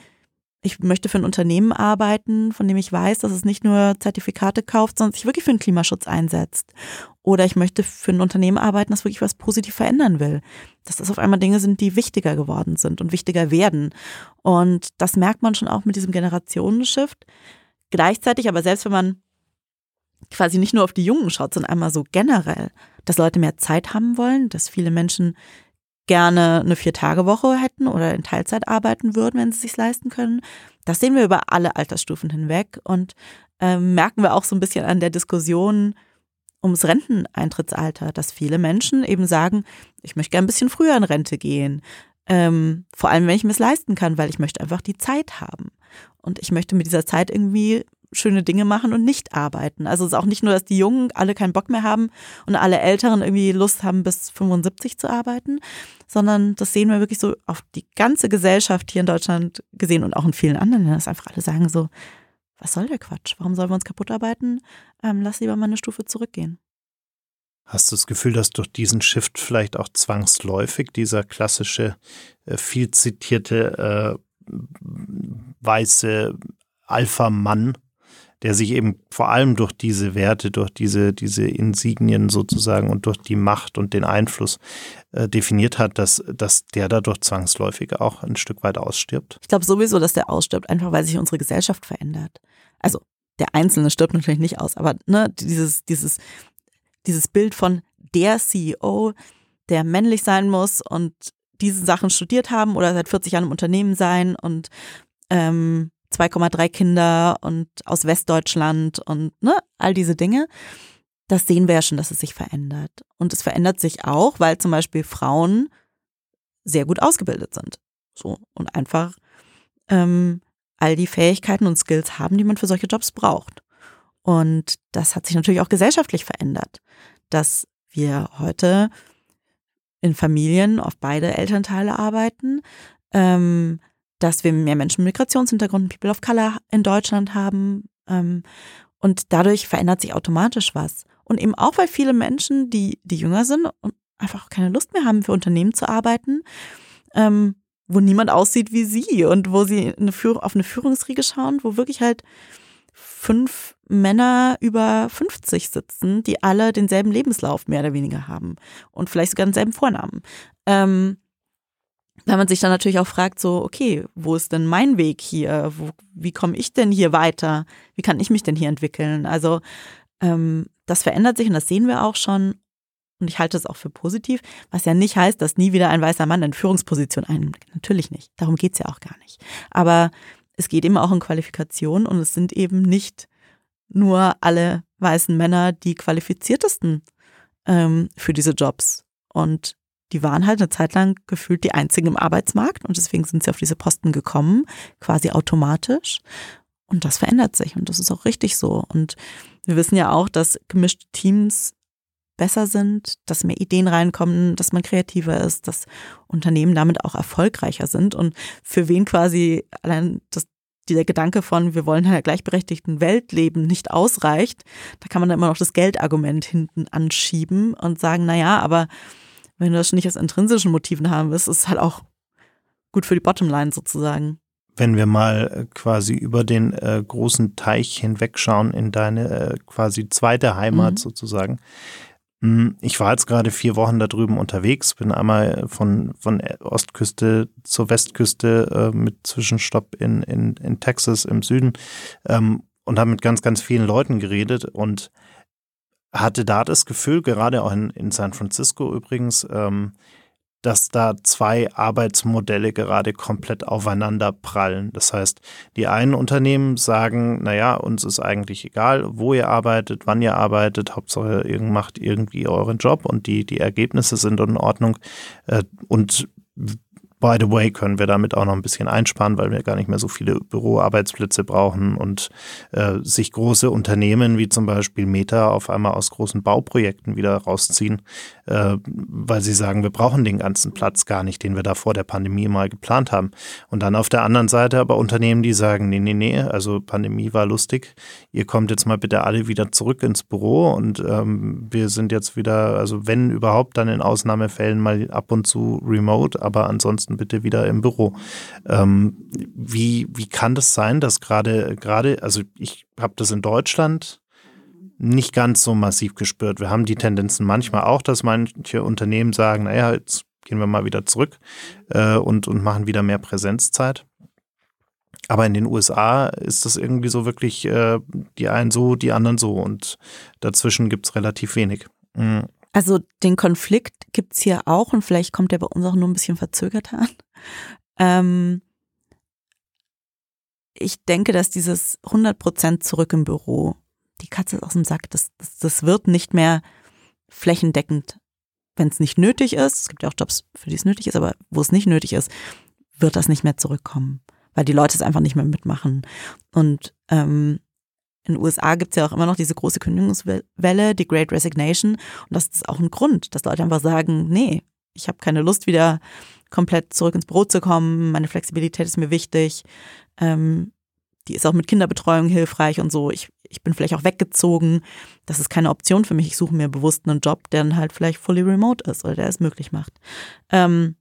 ich möchte für ein Unternehmen arbeiten, von dem ich weiß, dass es nicht nur Zertifikate kauft, sondern sich wirklich für den Klimaschutz einsetzt. Oder ich möchte für ein Unternehmen arbeiten, das wirklich was positiv verändern will. Dass das auf einmal Dinge sind, die wichtiger geworden sind und wichtiger werden. Und das merkt man schon auch mit diesem Generationenshift. Gleichzeitig aber selbst wenn man quasi nicht nur auf die Jungen schaut, sondern einmal so generell, dass Leute mehr Zeit haben wollen, dass viele Menschen gerne eine Vier-Tage-Woche hätten oder in Teilzeit arbeiten würden, wenn sie es sich leisten können. Das sehen wir über alle Altersstufen hinweg und äh, merken wir auch so ein bisschen an der Diskussion ums Renteneintrittsalter, dass viele Menschen eben sagen, ich möchte gerne ein bisschen früher in Rente gehen. Ähm, vor allem, wenn ich mir es leisten kann, weil ich möchte einfach die Zeit haben. Und ich möchte mit dieser Zeit irgendwie schöne Dinge machen und nicht arbeiten. Also es ist auch nicht nur, dass die Jungen alle keinen Bock mehr haben und alle Älteren irgendwie Lust haben, bis 75 zu arbeiten, sondern das sehen wir wirklich so auf die ganze Gesellschaft hier in Deutschland gesehen und auch in vielen anderen Ländern, dass einfach alle sagen so, was soll der Quatsch? Warum sollen wir uns kaputt arbeiten? Ähm, lass lieber mal eine Stufe zurückgehen. Hast du das Gefühl, dass durch diesen Shift vielleicht auch zwangsläufig dieser klassische, äh, viel zitierte äh, weiße Alpha-Mann der sich eben vor allem durch diese Werte, durch diese, diese Insignien sozusagen und durch die Macht und den Einfluss äh, definiert hat, dass, dass der dadurch zwangsläufig auch ein Stück weit ausstirbt? Ich glaube sowieso, dass der ausstirbt, einfach weil sich unsere Gesellschaft verändert. Also der Einzelne stirbt natürlich nicht aus, aber ne, dieses, dieses, dieses Bild von der CEO, der männlich sein muss und diese Sachen studiert haben oder seit 40 Jahren im Unternehmen sein und ähm, 2,3 Kinder und aus Westdeutschland und ne, all diese Dinge. Das sehen wir ja schon, dass es sich verändert. Und es verändert sich auch, weil zum Beispiel Frauen sehr gut ausgebildet sind. So und einfach ähm, all die Fähigkeiten und Skills haben, die man für solche Jobs braucht. Und das hat sich natürlich auch gesellschaftlich verändert, dass wir heute in Familien auf beide Elternteile arbeiten, ähm, dass wir mehr Menschen mit Migrationshintergrund, People of Color in Deutschland haben. Ähm, und dadurch verändert sich automatisch was. Und eben auch, weil viele Menschen, die, die jünger sind und einfach keine Lust mehr haben, für Unternehmen zu arbeiten, ähm, wo niemand aussieht wie sie und wo sie eine auf eine Führungsriege schauen, wo wirklich halt fünf Männer über 50 sitzen, die alle denselben Lebenslauf mehr oder weniger haben und vielleicht sogar denselben Vornamen. Ähm, weil man sich dann natürlich auch fragt, so, okay, wo ist denn mein Weg hier? Wo, wie komme ich denn hier weiter? Wie kann ich mich denn hier entwickeln? Also ähm, das verändert sich und das sehen wir auch schon. Und ich halte es auch für positiv, was ja nicht heißt, dass nie wieder ein weißer Mann in Führungsposition einnimmt. Natürlich nicht. Darum geht es ja auch gar nicht. Aber es geht eben auch um Qualifikation und es sind eben nicht nur alle weißen Männer die qualifiziertesten ähm, für diese Jobs. Und die waren halt eine Zeit lang gefühlt die einzigen im Arbeitsmarkt und deswegen sind sie auf diese Posten gekommen, quasi automatisch. Und das verändert sich und das ist auch richtig so. Und wir wissen ja auch, dass gemischte Teams besser sind, dass mehr Ideen reinkommen, dass man kreativer ist, dass Unternehmen damit auch erfolgreicher sind und für wen quasi allein das, dieser Gedanke von, wir wollen in einer gleichberechtigten Welt leben, nicht ausreicht, da kann man dann immer noch das Geldargument hinten anschieben und sagen, naja, aber wenn du das nicht aus intrinsischen Motiven haben willst, ist es halt auch gut für die Bottomline sozusagen. Wenn wir mal äh, quasi über den äh, großen Teich hinwegschauen in deine äh, quasi zweite Heimat mhm. sozusagen. Hm, ich war jetzt gerade vier Wochen da drüben unterwegs, bin einmal von, von Ostküste zur Westküste äh, mit Zwischenstopp in, in, in Texas im Süden ähm, und habe mit ganz, ganz vielen Leuten geredet und hatte da das Gefühl, gerade auch in, in San Francisco übrigens, ähm, dass da zwei Arbeitsmodelle gerade komplett aufeinander prallen. Das heißt, die einen Unternehmen sagen, naja, uns ist eigentlich egal, wo ihr arbeitet, wann ihr arbeitet, Hauptsache ihr macht irgendwie euren Job und die, die Ergebnisse sind in Ordnung. Äh, und By the way, können wir damit auch noch ein bisschen einsparen, weil wir gar nicht mehr so viele Büroarbeitsplätze brauchen und äh, sich große Unternehmen wie zum Beispiel Meta auf einmal aus großen Bauprojekten wieder rausziehen, äh, weil sie sagen, wir brauchen den ganzen Platz gar nicht, den wir da vor der Pandemie mal geplant haben. Und dann auf der anderen Seite aber Unternehmen, die sagen, nee, nee, nee, also Pandemie war lustig, ihr kommt jetzt mal bitte alle wieder zurück ins Büro und ähm, wir sind jetzt wieder, also wenn überhaupt, dann in Ausnahmefällen mal ab und zu remote, aber ansonsten ansonsten bitte wieder im Büro. Ähm, wie, wie kann das sein, dass gerade, gerade, also ich habe das in Deutschland nicht ganz so massiv gespürt. Wir haben die Tendenzen manchmal auch, dass manche Unternehmen sagen, naja, jetzt gehen wir mal wieder zurück äh, und, und machen wieder mehr Präsenzzeit. Aber in den USA ist das irgendwie so wirklich äh, die einen so, die anderen so und dazwischen gibt es relativ wenig. Mhm. Also den Konflikt gibt's hier auch und vielleicht kommt der bei uns auch nur ein bisschen verzögerter an. Ähm, ich denke, dass dieses 100 Prozent zurück im Büro, die Katze ist aus dem Sack, das, das, das wird nicht mehr flächendeckend, wenn es nicht nötig ist. Es gibt ja auch Jobs, für die es nötig ist, aber wo es nicht nötig ist, wird das nicht mehr zurückkommen, weil die Leute es einfach nicht mehr mitmachen. Und ähm, in den USA gibt es ja auch immer noch diese große Kündigungswelle, die Great Resignation. Und das ist auch ein Grund, dass Leute einfach sagen, nee, ich habe keine Lust, wieder komplett zurück ins Büro zu kommen. Meine Flexibilität ist mir wichtig. Ähm, die ist auch mit Kinderbetreuung hilfreich und so. Ich, ich bin vielleicht auch weggezogen. Das ist keine Option für mich. Ich suche mir bewusst einen Job, der dann halt vielleicht fully remote ist oder der es möglich macht. Ähm,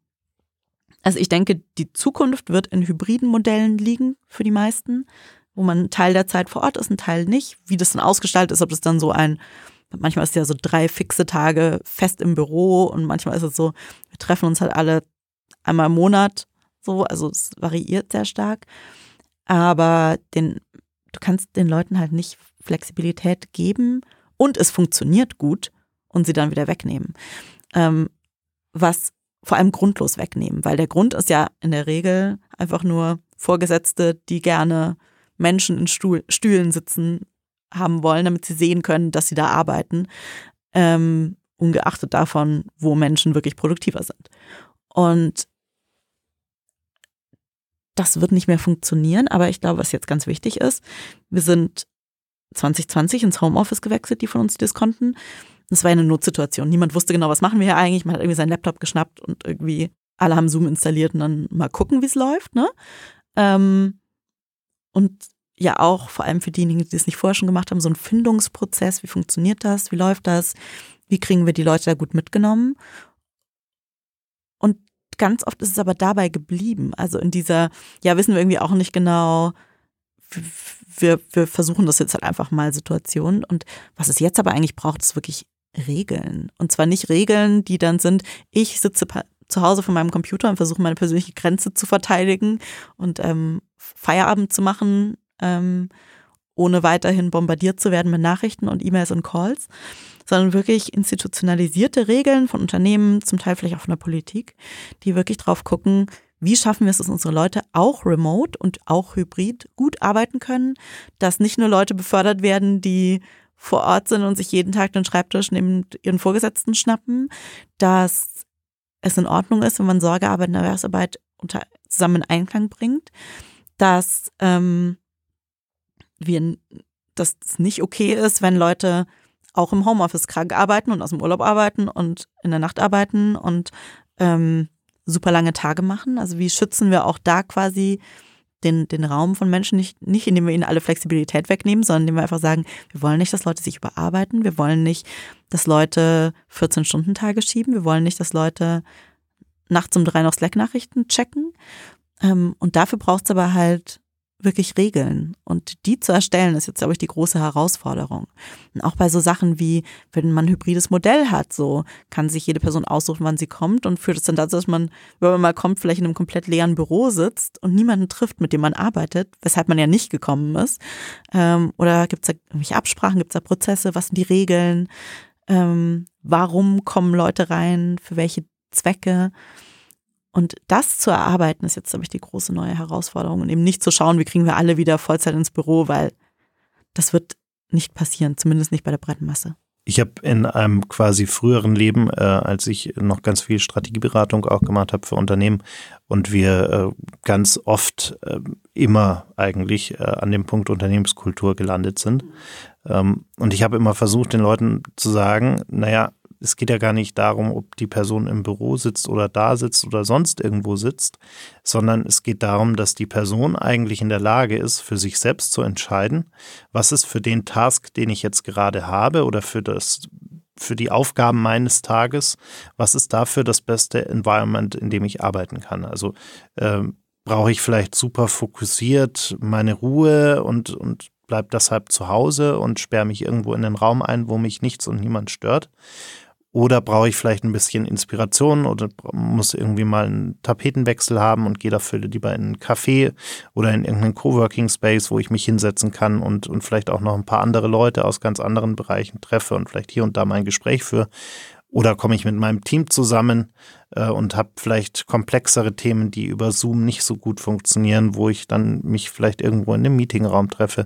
also ich denke, die Zukunft wird in hybriden Modellen liegen für die meisten wo man Teil der Zeit vor Ort ist, ein Teil nicht. Wie das dann ausgestaltet ist, ob das dann so ein, manchmal ist es ja so drei fixe Tage fest im Büro und manchmal ist es so, wir treffen uns halt alle einmal im Monat so, also es variiert sehr stark. Aber den, du kannst den Leuten halt nicht Flexibilität geben und es funktioniert gut und sie dann wieder wegnehmen. Ähm, was vor allem grundlos wegnehmen, weil der Grund ist ja in der Regel einfach nur Vorgesetzte, die gerne Menschen in Stuhl, Stühlen sitzen haben wollen, damit sie sehen können, dass sie da arbeiten, ähm, ungeachtet davon, wo Menschen wirklich produktiver sind. Und das wird nicht mehr funktionieren, aber ich glaube, was jetzt ganz wichtig ist, wir sind 2020 ins Homeoffice gewechselt, die von uns, die das konnten. Das war eine Notsituation. Niemand wusste genau, was machen wir hier eigentlich. Man hat irgendwie seinen Laptop geschnappt und irgendwie alle haben Zoom installiert und dann mal gucken, wie es läuft. Ne? Ähm, und ja auch vor allem für diejenigen, die es nicht vorher schon gemacht haben, so ein Findungsprozess. Wie funktioniert das? Wie läuft das? Wie kriegen wir die Leute da gut mitgenommen? Und ganz oft ist es aber dabei geblieben. Also in dieser, ja, wissen wir irgendwie auch nicht genau, wir, wir versuchen das jetzt halt einfach mal Situation. Und was es jetzt aber eigentlich braucht, ist wirklich Regeln. Und zwar nicht Regeln, die dann sind, ich sitze zu Hause vor meinem Computer und versuche meine persönliche Grenze zu verteidigen und ähm, Feierabend zu machen, ähm, ohne weiterhin bombardiert zu werden mit Nachrichten und E-Mails und Calls, sondern wirklich institutionalisierte Regeln von Unternehmen, zum Teil vielleicht auch von der Politik, die wirklich drauf gucken, wie schaffen wir es, dass unsere Leute auch remote und auch hybrid gut arbeiten können, dass nicht nur Leute befördert werden, die vor Ort sind und sich jeden Tag den Schreibtisch neben ihren Vorgesetzten schnappen, dass es in Ordnung ist, wenn man Sorgearbeit und Erwerbsarbeit unter, zusammen in Einklang bringt, dass ähm, wir, dass es nicht okay ist, wenn Leute auch im Homeoffice krank arbeiten und aus dem Urlaub arbeiten und in der Nacht arbeiten und ähm, super lange Tage machen. Also wie schützen wir auch da quasi den, den Raum von Menschen nicht, nicht, indem wir ihnen alle Flexibilität wegnehmen, sondern indem wir einfach sagen, wir wollen nicht, dass Leute sich überarbeiten, wir wollen nicht, dass Leute 14-Stunden-Tage schieben, wir wollen nicht, dass Leute nachts um drei noch Slack-Nachrichten checken. Ähm, und dafür braucht es aber halt wirklich Regeln. Und die zu erstellen, ist jetzt, glaube ich, die große Herausforderung. Und auch bei so Sachen wie, wenn man ein hybrides Modell hat, so kann sich jede Person aussuchen, wann sie kommt und führt es dann dazu, dass man, wenn man mal kommt, vielleicht in einem komplett leeren Büro sitzt und niemanden trifft, mit dem man arbeitet, weshalb man ja nicht gekommen ist. Ähm, oder gibt es da irgendwelche Absprachen, gibt es da Prozesse, was sind die Regeln? Ähm, warum kommen Leute rein, für welche Zwecke? Und das zu erarbeiten, ist jetzt, glaube ich, die große neue Herausforderung. Und eben nicht zu schauen, wie kriegen wir alle wieder Vollzeit ins Büro, weil das wird nicht passieren, zumindest nicht bei der breiten Masse. Ich habe in einem quasi früheren Leben, äh, als ich noch ganz viel Strategieberatung auch gemacht habe für Unternehmen und wir äh, ganz oft äh, immer eigentlich äh, an dem Punkt Unternehmenskultur gelandet sind. Ähm, und ich habe immer versucht, den Leuten zu sagen, naja, es geht ja gar nicht darum, ob die Person im Büro sitzt oder da sitzt oder sonst irgendwo sitzt, sondern es geht darum, dass die Person eigentlich in der Lage ist, für sich selbst zu entscheiden, was ist für den Task, den ich jetzt gerade habe oder für das für die Aufgaben meines Tages, was ist dafür das beste Environment, in dem ich arbeiten kann. Also äh, brauche ich vielleicht super fokussiert meine Ruhe und, und bleib deshalb zu Hause und sperre mich irgendwo in den Raum ein, wo mich nichts und niemand stört. Oder brauche ich vielleicht ein bisschen Inspiration oder muss irgendwie mal einen Tapetenwechsel haben und gehe dafür lieber in einen Café oder in irgendeinen Coworking Space, wo ich mich hinsetzen kann und, und vielleicht auch noch ein paar andere Leute aus ganz anderen Bereichen treffe und vielleicht hier und da mein Gespräch führe. Oder komme ich mit meinem Team zusammen äh, und habe vielleicht komplexere Themen, die über Zoom nicht so gut funktionieren, wo ich dann mich vielleicht irgendwo in einem Meetingraum treffe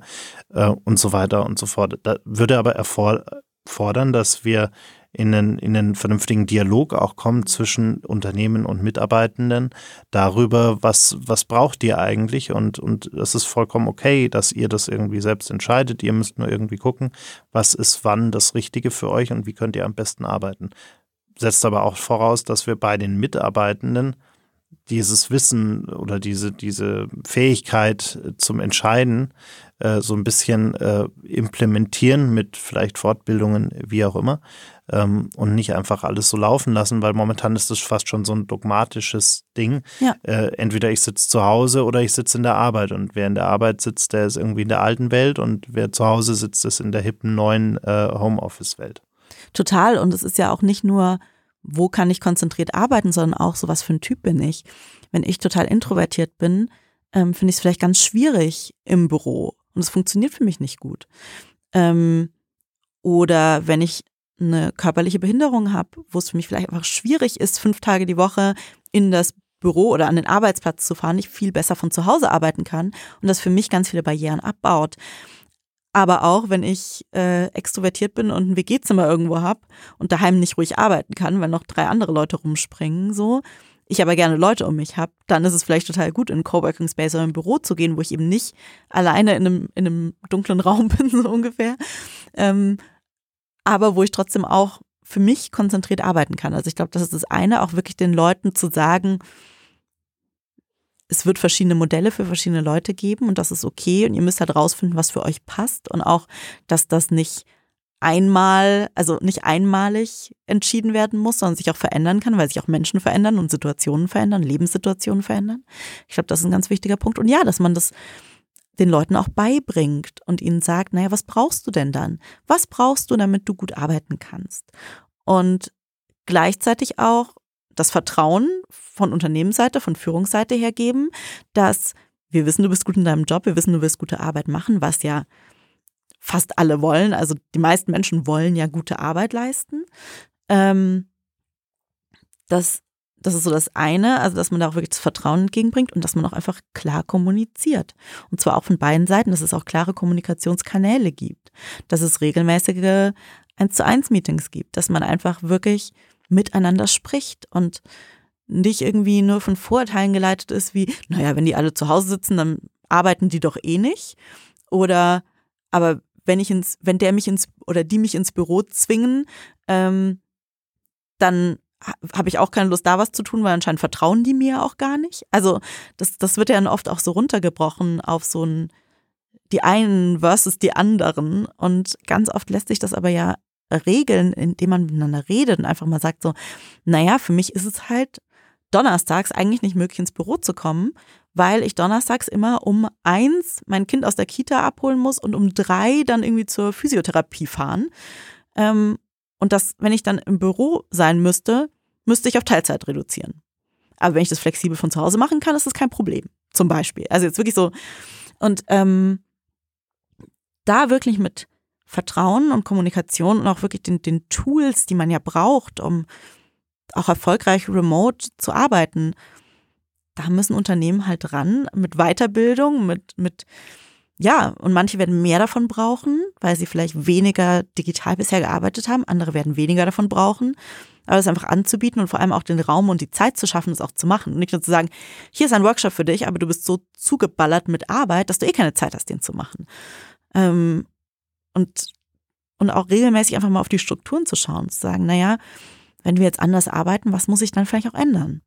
äh, und so weiter und so fort. Da würde aber erfordern, dass wir in einen, in einen vernünftigen Dialog auch kommen zwischen Unternehmen und Mitarbeitenden darüber, was, was braucht ihr eigentlich und, und es ist vollkommen okay, dass ihr das irgendwie selbst entscheidet. Ihr müsst nur irgendwie gucken, was ist wann das Richtige für euch und wie könnt ihr am besten arbeiten. Setzt aber auch voraus, dass wir bei den Mitarbeitenden dieses Wissen oder diese, diese Fähigkeit zum Entscheiden äh, so ein bisschen äh, implementieren mit vielleicht Fortbildungen, wie auch immer, ähm, und nicht einfach alles so laufen lassen, weil momentan ist das fast schon so ein dogmatisches Ding. Ja. Äh, entweder ich sitze zu Hause oder ich sitze in der Arbeit und wer in der Arbeit sitzt, der ist irgendwie in der alten Welt und wer zu Hause sitzt, ist in der hippen neuen äh, Homeoffice-Welt. Total und es ist ja auch nicht nur wo kann ich konzentriert arbeiten, sondern auch so was für ein Typ bin ich. Wenn ich total introvertiert bin, ähm, finde ich es vielleicht ganz schwierig im Büro und es funktioniert für mich nicht gut. Ähm, oder wenn ich eine körperliche Behinderung habe, wo es für mich vielleicht einfach schwierig ist, fünf Tage die Woche in das Büro oder an den Arbeitsplatz zu fahren, ich viel besser von zu Hause arbeiten kann und das für mich ganz viele Barrieren abbaut. Aber auch, wenn ich äh, extrovertiert bin und ein WG-Zimmer irgendwo habe und daheim nicht ruhig arbeiten kann, weil noch drei andere Leute rumspringen, so, ich aber gerne Leute um mich habe, dann ist es vielleicht total gut, in Coworking Space oder ein Büro zu gehen, wo ich eben nicht alleine in einem, in einem dunklen [laughs] Raum bin, so ungefähr. Ähm, aber wo ich trotzdem auch für mich konzentriert arbeiten kann. Also ich glaube, das ist das eine, auch wirklich den Leuten zu sagen, es wird verschiedene Modelle für verschiedene Leute geben und das ist okay und ihr müsst halt rausfinden, was für euch passt und auch, dass das nicht einmal, also nicht einmalig entschieden werden muss, sondern sich auch verändern kann, weil sich auch Menschen verändern und Situationen verändern, Lebenssituationen verändern. Ich glaube, das ist ein ganz wichtiger Punkt. Und ja, dass man das den Leuten auch beibringt und ihnen sagt, naja, was brauchst du denn dann? Was brauchst du, damit du gut arbeiten kannst? Und gleichzeitig auch das Vertrauen von Unternehmensseite, von Führungsseite her geben, dass wir wissen, du bist gut in deinem Job, wir wissen, du wirst gute Arbeit machen, was ja fast alle wollen. Also die meisten Menschen wollen ja gute Arbeit leisten. Ähm, das, das ist so das eine, also dass man da auch wirklich das Vertrauen entgegenbringt und dass man auch einfach klar kommuniziert. Und zwar auch von beiden Seiten, dass es auch klare Kommunikationskanäle gibt, dass es regelmäßige 1 zu 1 Meetings gibt, dass man einfach wirklich miteinander spricht und nicht irgendwie nur von Vorurteilen geleitet ist, wie, naja, wenn die alle zu Hause sitzen, dann arbeiten die doch eh nicht. Oder, aber wenn ich ins, wenn der mich ins oder die mich ins Büro zwingen, ähm, dann habe ich auch keine Lust, da was zu tun, weil anscheinend vertrauen die mir auch gar nicht. Also das, das wird ja dann oft auch so runtergebrochen auf so ein, die einen versus die anderen. Und ganz oft lässt sich das aber ja regeln, indem man miteinander redet und einfach mal sagt so, naja, für mich ist es halt donnerstags eigentlich nicht möglich ins Büro zu kommen, weil ich donnerstags immer um eins mein Kind aus der Kita abholen muss und um drei dann irgendwie zur Physiotherapie fahren. Ähm, und das, wenn ich dann im Büro sein müsste, müsste ich auf Teilzeit reduzieren. Aber wenn ich das flexibel von zu Hause machen kann, ist das kein Problem. Zum Beispiel. Also jetzt wirklich so. Und ähm, da wirklich mit Vertrauen und Kommunikation und auch wirklich den, den Tools, die man ja braucht, um auch erfolgreich remote zu arbeiten, da müssen Unternehmen halt ran mit Weiterbildung, mit, mit, ja, und manche werden mehr davon brauchen, weil sie vielleicht weniger digital bisher gearbeitet haben, andere werden weniger davon brauchen. Aber es einfach anzubieten und vor allem auch den Raum und die Zeit zu schaffen, es auch zu machen. Und nicht nur zu sagen, hier ist ein Workshop für dich, aber du bist so zugeballert mit Arbeit, dass du eh keine Zeit hast, den zu machen. Ähm, und, und auch regelmäßig einfach mal auf die Strukturen zu schauen, zu sagen, naja, wenn wir jetzt anders arbeiten, was muss ich dann vielleicht auch ändern?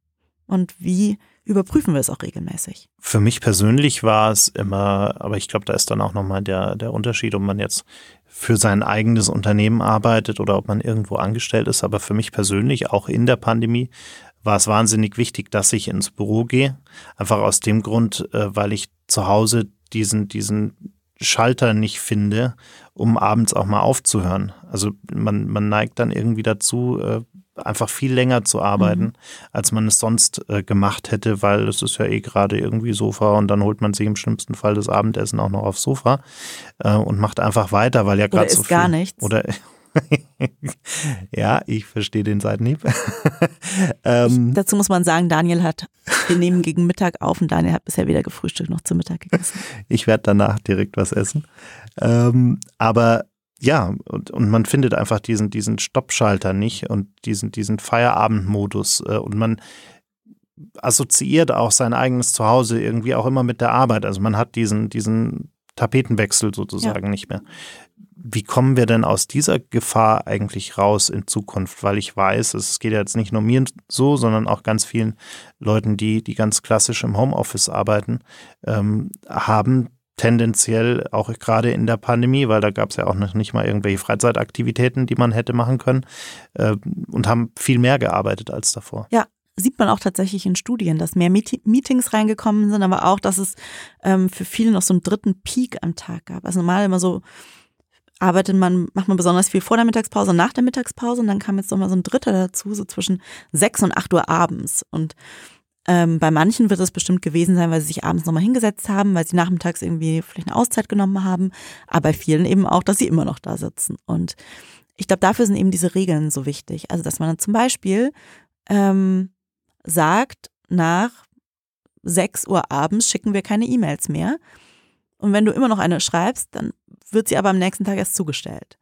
Und wie überprüfen wir es auch regelmäßig? Für mich persönlich war es immer, aber ich glaube, da ist dann auch nochmal der, der Unterschied, ob man jetzt für sein eigenes Unternehmen arbeitet oder ob man irgendwo angestellt ist. Aber für mich persönlich, auch in der Pandemie, war es wahnsinnig wichtig, dass ich ins Büro gehe. Einfach aus dem Grund, äh, weil ich zu Hause diesen, diesen Schalter nicht finde, um abends auch mal aufzuhören. Also man, man neigt dann irgendwie dazu, äh, einfach viel länger zu arbeiten, mhm. als man es sonst äh, gemacht hätte, weil es ist ja eh gerade irgendwie Sofa und dann holt man sich im schlimmsten Fall das Abendessen auch noch aufs Sofa äh, und macht einfach weiter, weil ja gerade so viel gar nichts. oder [laughs] ja, ich verstehe den Seitenhieb. [laughs] ähm, dazu muss man sagen, Daniel hat, wir nehmen gegen Mittag auf und Daniel hat bisher weder gefrühstückt noch zu Mittag gegessen. Ich werde danach direkt was essen. Ähm, aber ja, und, und man findet einfach diesen, diesen Stoppschalter nicht und diesen, diesen Feierabendmodus äh, und man assoziiert auch sein eigenes Zuhause irgendwie auch immer mit der Arbeit. Also man hat diesen, diesen Tapetenwechsel sozusagen ja. nicht mehr. Wie kommen wir denn aus dieser Gefahr eigentlich raus in Zukunft? Weil ich weiß, es geht ja jetzt nicht nur mir so, sondern auch ganz vielen Leuten, die, die ganz klassisch im Homeoffice arbeiten, ähm, haben tendenziell auch gerade in der Pandemie, weil da gab es ja auch noch nicht mal irgendwelche Freizeitaktivitäten, die man hätte machen können äh, und haben viel mehr gearbeitet als davor. Ja, sieht man auch tatsächlich in Studien, dass mehr Meet Meetings reingekommen sind, aber auch, dass es ähm, für viele noch so einen dritten Peak am Tag gab. Also normal immer so arbeitet man, macht man besonders viel vor der Mittagspause und nach der Mittagspause und dann kam jetzt nochmal so ein dritter dazu, so zwischen sechs und acht Uhr abends. Und ähm, bei manchen wird es bestimmt gewesen sein, weil sie sich abends nochmal hingesetzt haben, weil sie nachmittags irgendwie vielleicht eine Auszeit genommen haben. Aber bei vielen eben auch, dass sie immer noch da sitzen. Und ich glaube, dafür sind eben diese Regeln so wichtig. Also, dass man dann zum Beispiel ähm, sagt, nach 6 Uhr abends schicken wir keine E-Mails mehr. Und wenn du immer noch eine schreibst, dann wird sie aber am nächsten Tag erst zugestellt.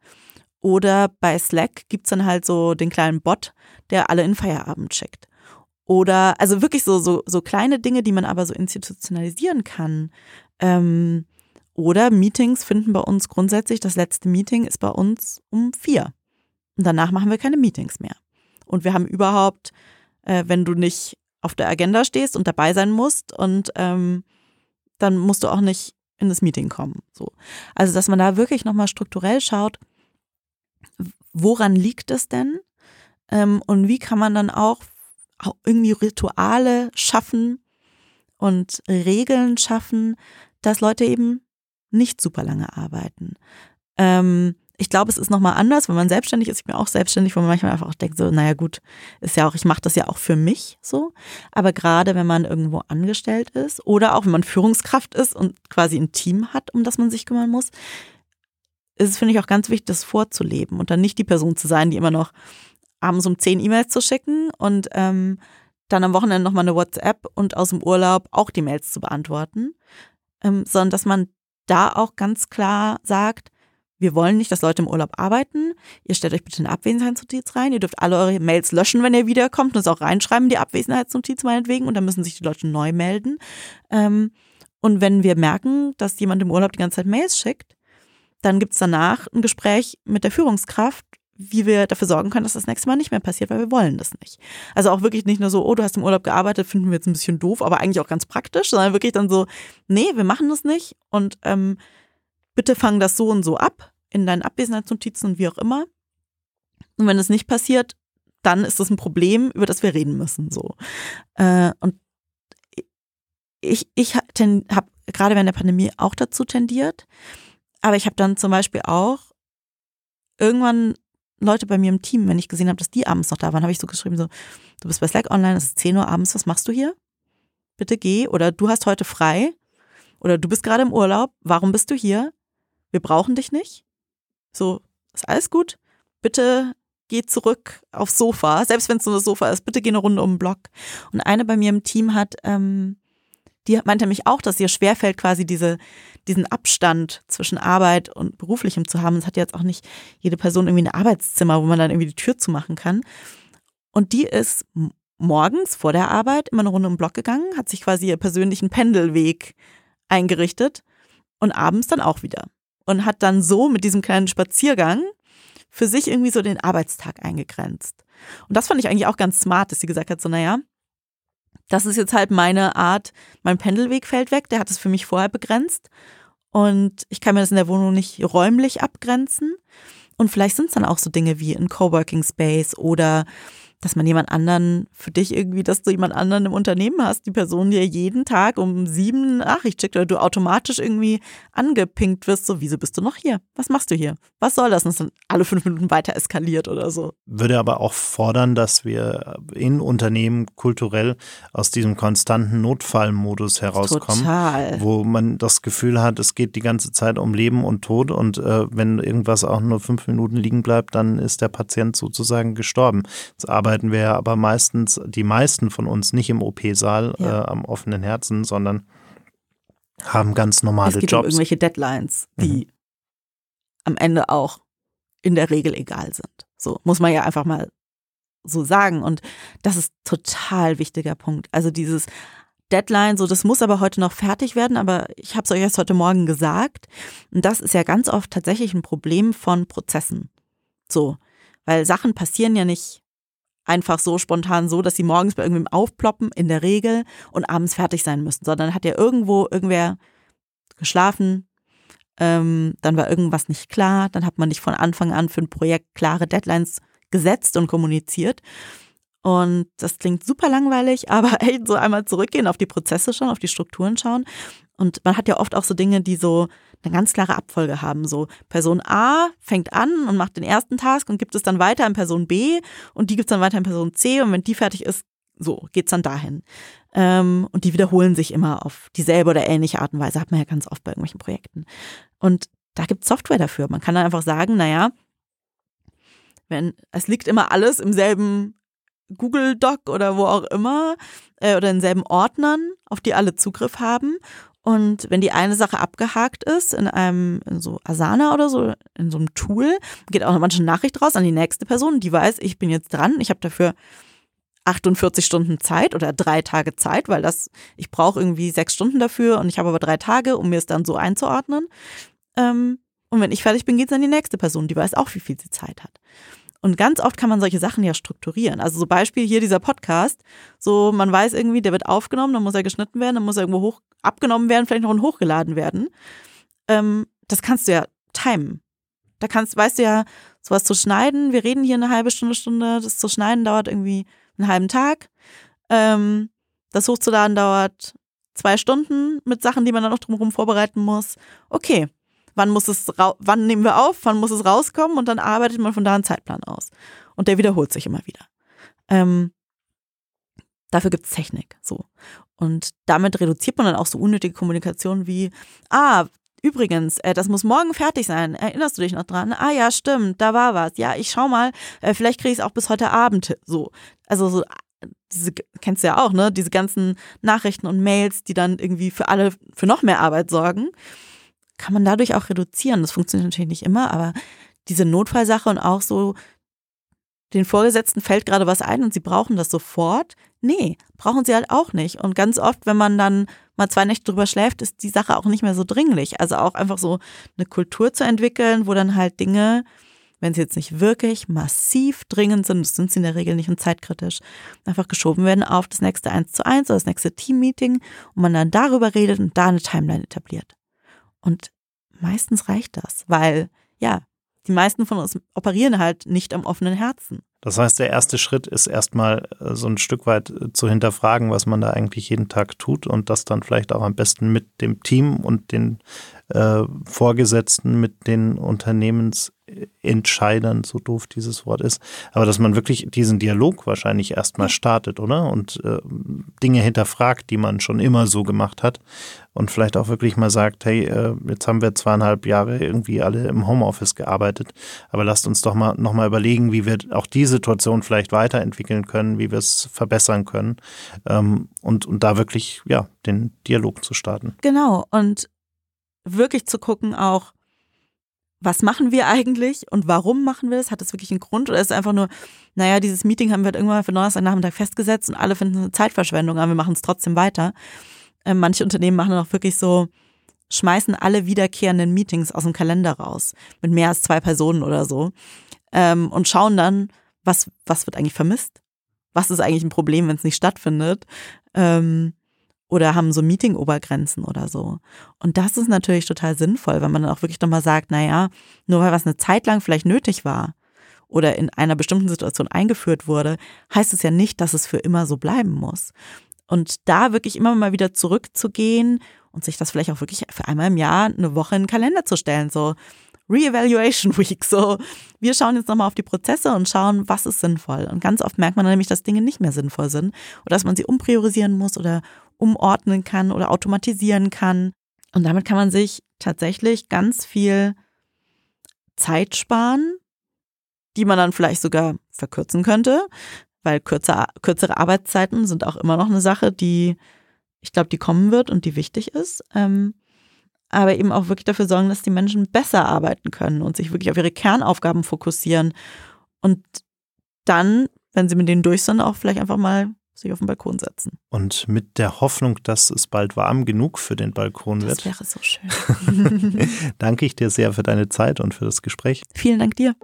Oder bei Slack gibt es dann halt so den kleinen Bot, der alle in Feierabend schickt. Oder also wirklich so, so, so kleine Dinge, die man aber so institutionalisieren kann. Ähm, oder Meetings finden bei uns grundsätzlich, das letzte Meeting ist bei uns um vier. Und danach machen wir keine Meetings mehr. Und wir haben überhaupt, äh, wenn du nicht auf der Agenda stehst und dabei sein musst und ähm, dann musst du auch nicht in das Meeting kommen. So. Also, dass man da wirklich nochmal strukturell schaut, woran liegt es denn? Ähm, und wie kann man dann auch irgendwie Rituale schaffen und Regeln schaffen, dass Leute eben nicht super lange arbeiten. Ähm, ich glaube, es ist nochmal anders, wenn man selbstständig ist. Ich bin auch selbstständig, wo man manchmal einfach auch denkt, so, naja gut, ist ja auch, ich mache das ja auch für mich so. Aber gerade wenn man irgendwo angestellt ist oder auch wenn man Führungskraft ist und quasi ein Team hat, um das man sich kümmern muss, ist es, finde ich, auch ganz wichtig, das vorzuleben und dann nicht die Person zu sein, die immer noch abends um zehn E-Mails zu schicken und ähm, dann am Wochenende nochmal eine WhatsApp und aus dem Urlaub auch die Mails zu beantworten, ähm, sondern dass man da auch ganz klar sagt, wir wollen nicht, dass Leute im Urlaub arbeiten. Ihr stellt euch bitte eine Abwesenheitsnotiz rein. Ihr dürft alle eure Mails löschen, wenn ihr wiederkommt und es auch reinschreiben, die Abwesenheitsnotiz meinetwegen. Und dann müssen sich die Leute neu melden. Ähm, und wenn wir merken, dass jemand im Urlaub die ganze Zeit Mails schickt, dann gibt es danach ein Gespräch mit der Führungskraft, wie wir dafür sorgen können, dass das nächste Mal nicht mehr passiert, weil wir wollen das nicht. Also auch wirklich nicht nur so, oh, du hast im Urlaub gearbeitet, finden wir jetzt ein bisschen doof, aber eigentlich auch ganz praktisch, sondern wirklich dann so, nee, wir machen das nicht und ähm, bitte fang das so und so ab in deinen Abwesenheitsnotizen und wie auch immer. Und wenn es nicht passiert, dann ist das ein Problem, über das wir reden müssen. So. Äh, und ich, ich habe gerade während der Pandemie auch dazu tendiert, aber ich habe dann zum Beispiel auch irgendwann Leute bei mir im Team, wenn ich gesehen habe, dass die abends noch da waren, habe ich so geschrieben, so, du bist bei Slack online, es ist 10 Uhr abends, was machst du hier? Bitte geh. Oder du hast heute frei. Oder du bist gerade im Urlaub, warum bist du hier? Wir brauchen dich nicht. So, ist alles gut. Bitte geh zurück aufs Sofa, selbst wenn es nur das Sofa ist, bitte geh eine Runde um den Block. Und eine bei mir im Team hat, ähm, die meinte mich auch, dass ihr schwerfällt, quasi diese, diesen Abstand zwischen Arbeit und beruflichem zu haben. Es hat jetzt auch nicht jede Person irgendwie ein Arbeitszimmer, wo man dann irgendwie die Tür zumachen kann. Und die ist morgens vor der Arbeit immer eine Runde um den Block gegangen, hat sich quasi ihr persönlichen Pendelweg eingerichtet und abends dann auch wieder. Und hat dann so mit diesem kleinen Spaziergang für sich irgendwie so den Arbeitstag eingegrenzt. Und das fand ich eigentlich auch ganz smart, dass sie gesagt hat, so naja, das ist jetzt halt meine Art, mein Pendelweg fällt weg, der hat es für mich vorher begrenzt und ich kann mir das in der Wohnung nicht räumlich abgrenzen. Und vielleicht sind es dann auch so Dinge wie ein Coworking Space oder dass man jemand anderen, für dich irgendwie, dass du jemand anderen im Unternehmen hast, die Person dir jeden Tag um sieben Nachricht schickt oder du automatisch irgendwie angepinkt wirst, so, wieso bist du noch hier? Was machst du hier? Was soll das? Und es dann alle fünf Minuten weiter eskaliert oder so. Würde aber auch fordern, dass wir in Unternehmen kulturell aus diesem konstanten Notfallmodus herauskommen, Total. wo man das Gefühl hat, es geht die ganze Zeit um Leben und Tod und äh, wenn irgendwas auch nur fünf Minuten liegen bleibt, dann ist der Patient sozusagen gestorben. Das arbeiten wir aber meistens, die meisten von uns nicht im OP-Saal ja. äh, am offenen Herzen, sondern haben ganz normale es geht Jobs. Um irgendwelche Deadlines, die mhm. am Ende auch in der Regel egal sind. So muss man ja einfach mal so sagen. Und das ist total wichtiger Punkt. Also dieses Deadline, so das muss aber heute noch fertig werden, aber ich habe es euch erst heute Morgen gesagt. Und das ist ja ganz oft tatsächlich ein Problem von Prozessen. So, weil Sachen passieren ja nicht einfach so spontan so, dass sie morgens bei irgendwem aufploppen, in der Regel, und abends fertig sein müssen, sondern hat ja irgendwo irgendwer geschlafen, ähm, dann war irgendwas nicht klar, dann hat man nicht von Anfang an für ein Projekt klare Deadlines gesetzt und kommuniziert. Und das klingt super langweilig, [laughs] aber ey, so einmal zurückgehen, auf die Prozesse schauen, auf die Strukturen schauen. Und man hat ja oft auch so Dinge, die so eine ganz klare Abfolge haben. So Person A fängt an und macht den ersten Task und gibt es dann weiter an Person B und die gibt es dann weiter an Person C und wenn die fertig ist, so geht's dann dahin. Ähm, und die wiederholen sich immer auf dieselbe oder ähnliche Art und Weise, hat man ja ganz oft bei irgendwelchen Projekten. Und da gibt es Software dafür. Man kann dann einfach sagen, naja, wenn es liegt immer alles im selben Google Doc oder wo auch immer äh, oder in selben Ordnern, auf die alle Zugriff haben. Und wenn die eine Sache abgehakt ist in einem in so Asana oder so, in so einem Tool, geht auch noch manche Nachricht raus an die nächste Person, die weiß, ich bin jetzt dran, ich habe dafür 48 Stunden Zeit oder drei Tage Zeit, weil das, ich brauche irgendwie sechs Stunden dafür und ich habe aber drei Tage, um mir es dann so einzuordnen. Ähm, und wenn ich fertig bin, geht es an die nächste Person, die weiß auch, wie viel sie Zeit hat. Und ganz oft kann man solche Sachen ja strukturieren. Also so Beispiel hier dieser Podcast. So, man weiß irgendwie, der wird aufgenommen, dann muss er geschnitten werden, dann muss er irgendwo hoch abgenommen werden, vielleicht noch und hochgeladen werden. Ähm, das kannst du ja timen. Da kannst, weißt du ja, sowas zu schneiden. Wir reden hier eine halbe Stunde, Stunde. Das zu schneiden dauert irgendwie einen halben Tag. Ähm, das hochzuladen dauert zwei Stunden mit Sachen, die man dann noch drumherum vorbereiten muss. Okay, wann muss es, wann nehmen wir auf, wann muss es rauskommen und dann arbeitet man von da einen Zeitplan aus. Und der wiederholt sich immer wieder. Ähm, dafür gibt es Technik, so. Und damit reduziert man dann auch so unnötige Kommunikation wie, ah, Übrigens, äh, das muss morgen fertig sein. Erinnerst du dich noch dran? Ah ja, stimmt, da war was. Ja, ich schau mal, äh, vielleicht kriege ich es auch bis heute Abend. So. Also so diese kennst du ja auch, ne? Diese ganzen Nachrichten und Mails, die dann irgendwie für alle für noch mehr Arbeit sorgen kann man dadurch auch reduzieren. Das funktioniert natürlich nicht immer, aber diese Notfallsache und auch so, den Vorgesetzten fällt gerade was ein und sie brauchen das sofort. Nee, brauchen sie halt auch nicht. Und ganz oft, wenn man dann mal zwei Nächte drüber schläft, ist die Sache auch nicht mehr so dringlich. Also auch einfach so eine Kultur zu entwickeln, wo dann halt Dinge, wenn sie jetzt nicht wirklich massiv dringend sind, das sind sie in der Regel nicht und zeitkritisch, einfach geschoben werden auf das nächste eins zu eins oder das nächste Teammeeting und man dann darüber redet und da eine Timeline etabliert. Und meistens reicht das, weil ja, die meisten von uns operieren halt nicht am offenen Herzen. Das heißt, der erste Schritt ist erstmal äh, so ein Stück weit äh, zu hinterfragen, was man da eigentlich jeden Tag tut und das dann vielleicht auch am besten mit dem Team und den äh, Vorgesetzten, mit den Unternehmens Entscheidern, so doof dieses Wort ist, aber dass man wirklich diesen Dialog wahrscheinlich erstmal startet, oder? Und äh, Dinge hinterfragt, die man schon immer so gemacht hat und vielleicht auch wirklich mal sagt, hey, äh, jetzt haben wir zweieinhalb Jahre irgendwie alle im Homeoffice gearbeitet, aber lasst uns doch mal nochmal überlegen, wie wir auch die Situation vielleicht weiterentwickeln können, wie wir es verbessern können ähm, und, und da wirklich, ja, den Dialog zu starten. Genau, und wirklich zu gucken auch, was machen wir eigentlich und warum machen wir das? Hat das wirklich einen Grund oder ist es einfach nur, naja, dieses Meeting haben wir halt irgendwann für Donnerstagnachmittag festgesetzt und alle finden es eine Zeitverschwendung, aber wir machen es trotzdem weiter. Ähm, manche Unternehmen machen auch wirklich so, schmeißen alle wiederkehrenden Meetings aus dem Kalender raus mit mehr als zwei Personen oder so ähm, und schauen dann, was, was wird eigentlich vermisst? Was ist eigentlich ein Problem, wenn es nicht stattfindet? Ähm, oder haben so Meeting-Obergrenzen oder so. Und das ist natürlich total sinnvoll, wenn man dann auch wirklich nochmal sagt, naja, nur weil was eine Zeit lang vielleicht nötig war oder in einer bestimmten Situation eingeführt wurde, heißt es ja nicht, dass es für immer so bleiben muss. Und da wirklich immer mal wieder zurückzugehen und sich das vielleicht auch wirklich für einmal im Jahr eine Woche in den Kalender zu stellen, so Re-Evaluation Week, so wir schauen jetzt nochmal auf die Prozesse und schauen, was ist sinnvoll. Und ganz oft merkt man nämlich, dass Dinge nicht mehr sinnvoll sind oder dass man sie umpriorisieren muss oder umordnen kann oder automatisieren kann. Und damit kann man sich tatsächlich ganz viel Zeit sparen, die man dann vielleicht sogar verkürzen könnte, weil kürzer, kürzere Arbeitszeiten sind auch immer noch eine Sache, die, ich glaube, die kommen wird und die wichtig ist. Ähm, aber eben auch wirklich dafür sorgen, dass die Menschen besser arbeiten können und sich wirklich auf ihre Kernaufgaben fokussieren und dann, wenn sie mit denen durch sind, auch vielleicht einfach mal sich auf den Balkon setzen. Und mit der Hoffnung, dass es bald warm genug für den Balkon das wird. Das wäre so schön. [laughs] danke ich dir sehr für deine Zeit und für das Gespräch. Vielen Dank dir.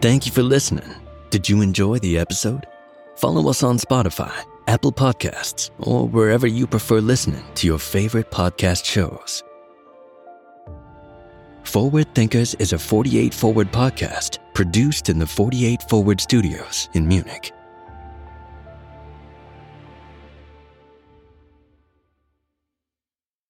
Thank you for listening. Did you enjoy the episode? Follow us on Spotify, Apple Podcasts, or wherever you prefer listening to your favorite podcast shows. Forward Thinkers is a 48 Forward podcast produced in the 48 Forward studios in Munich.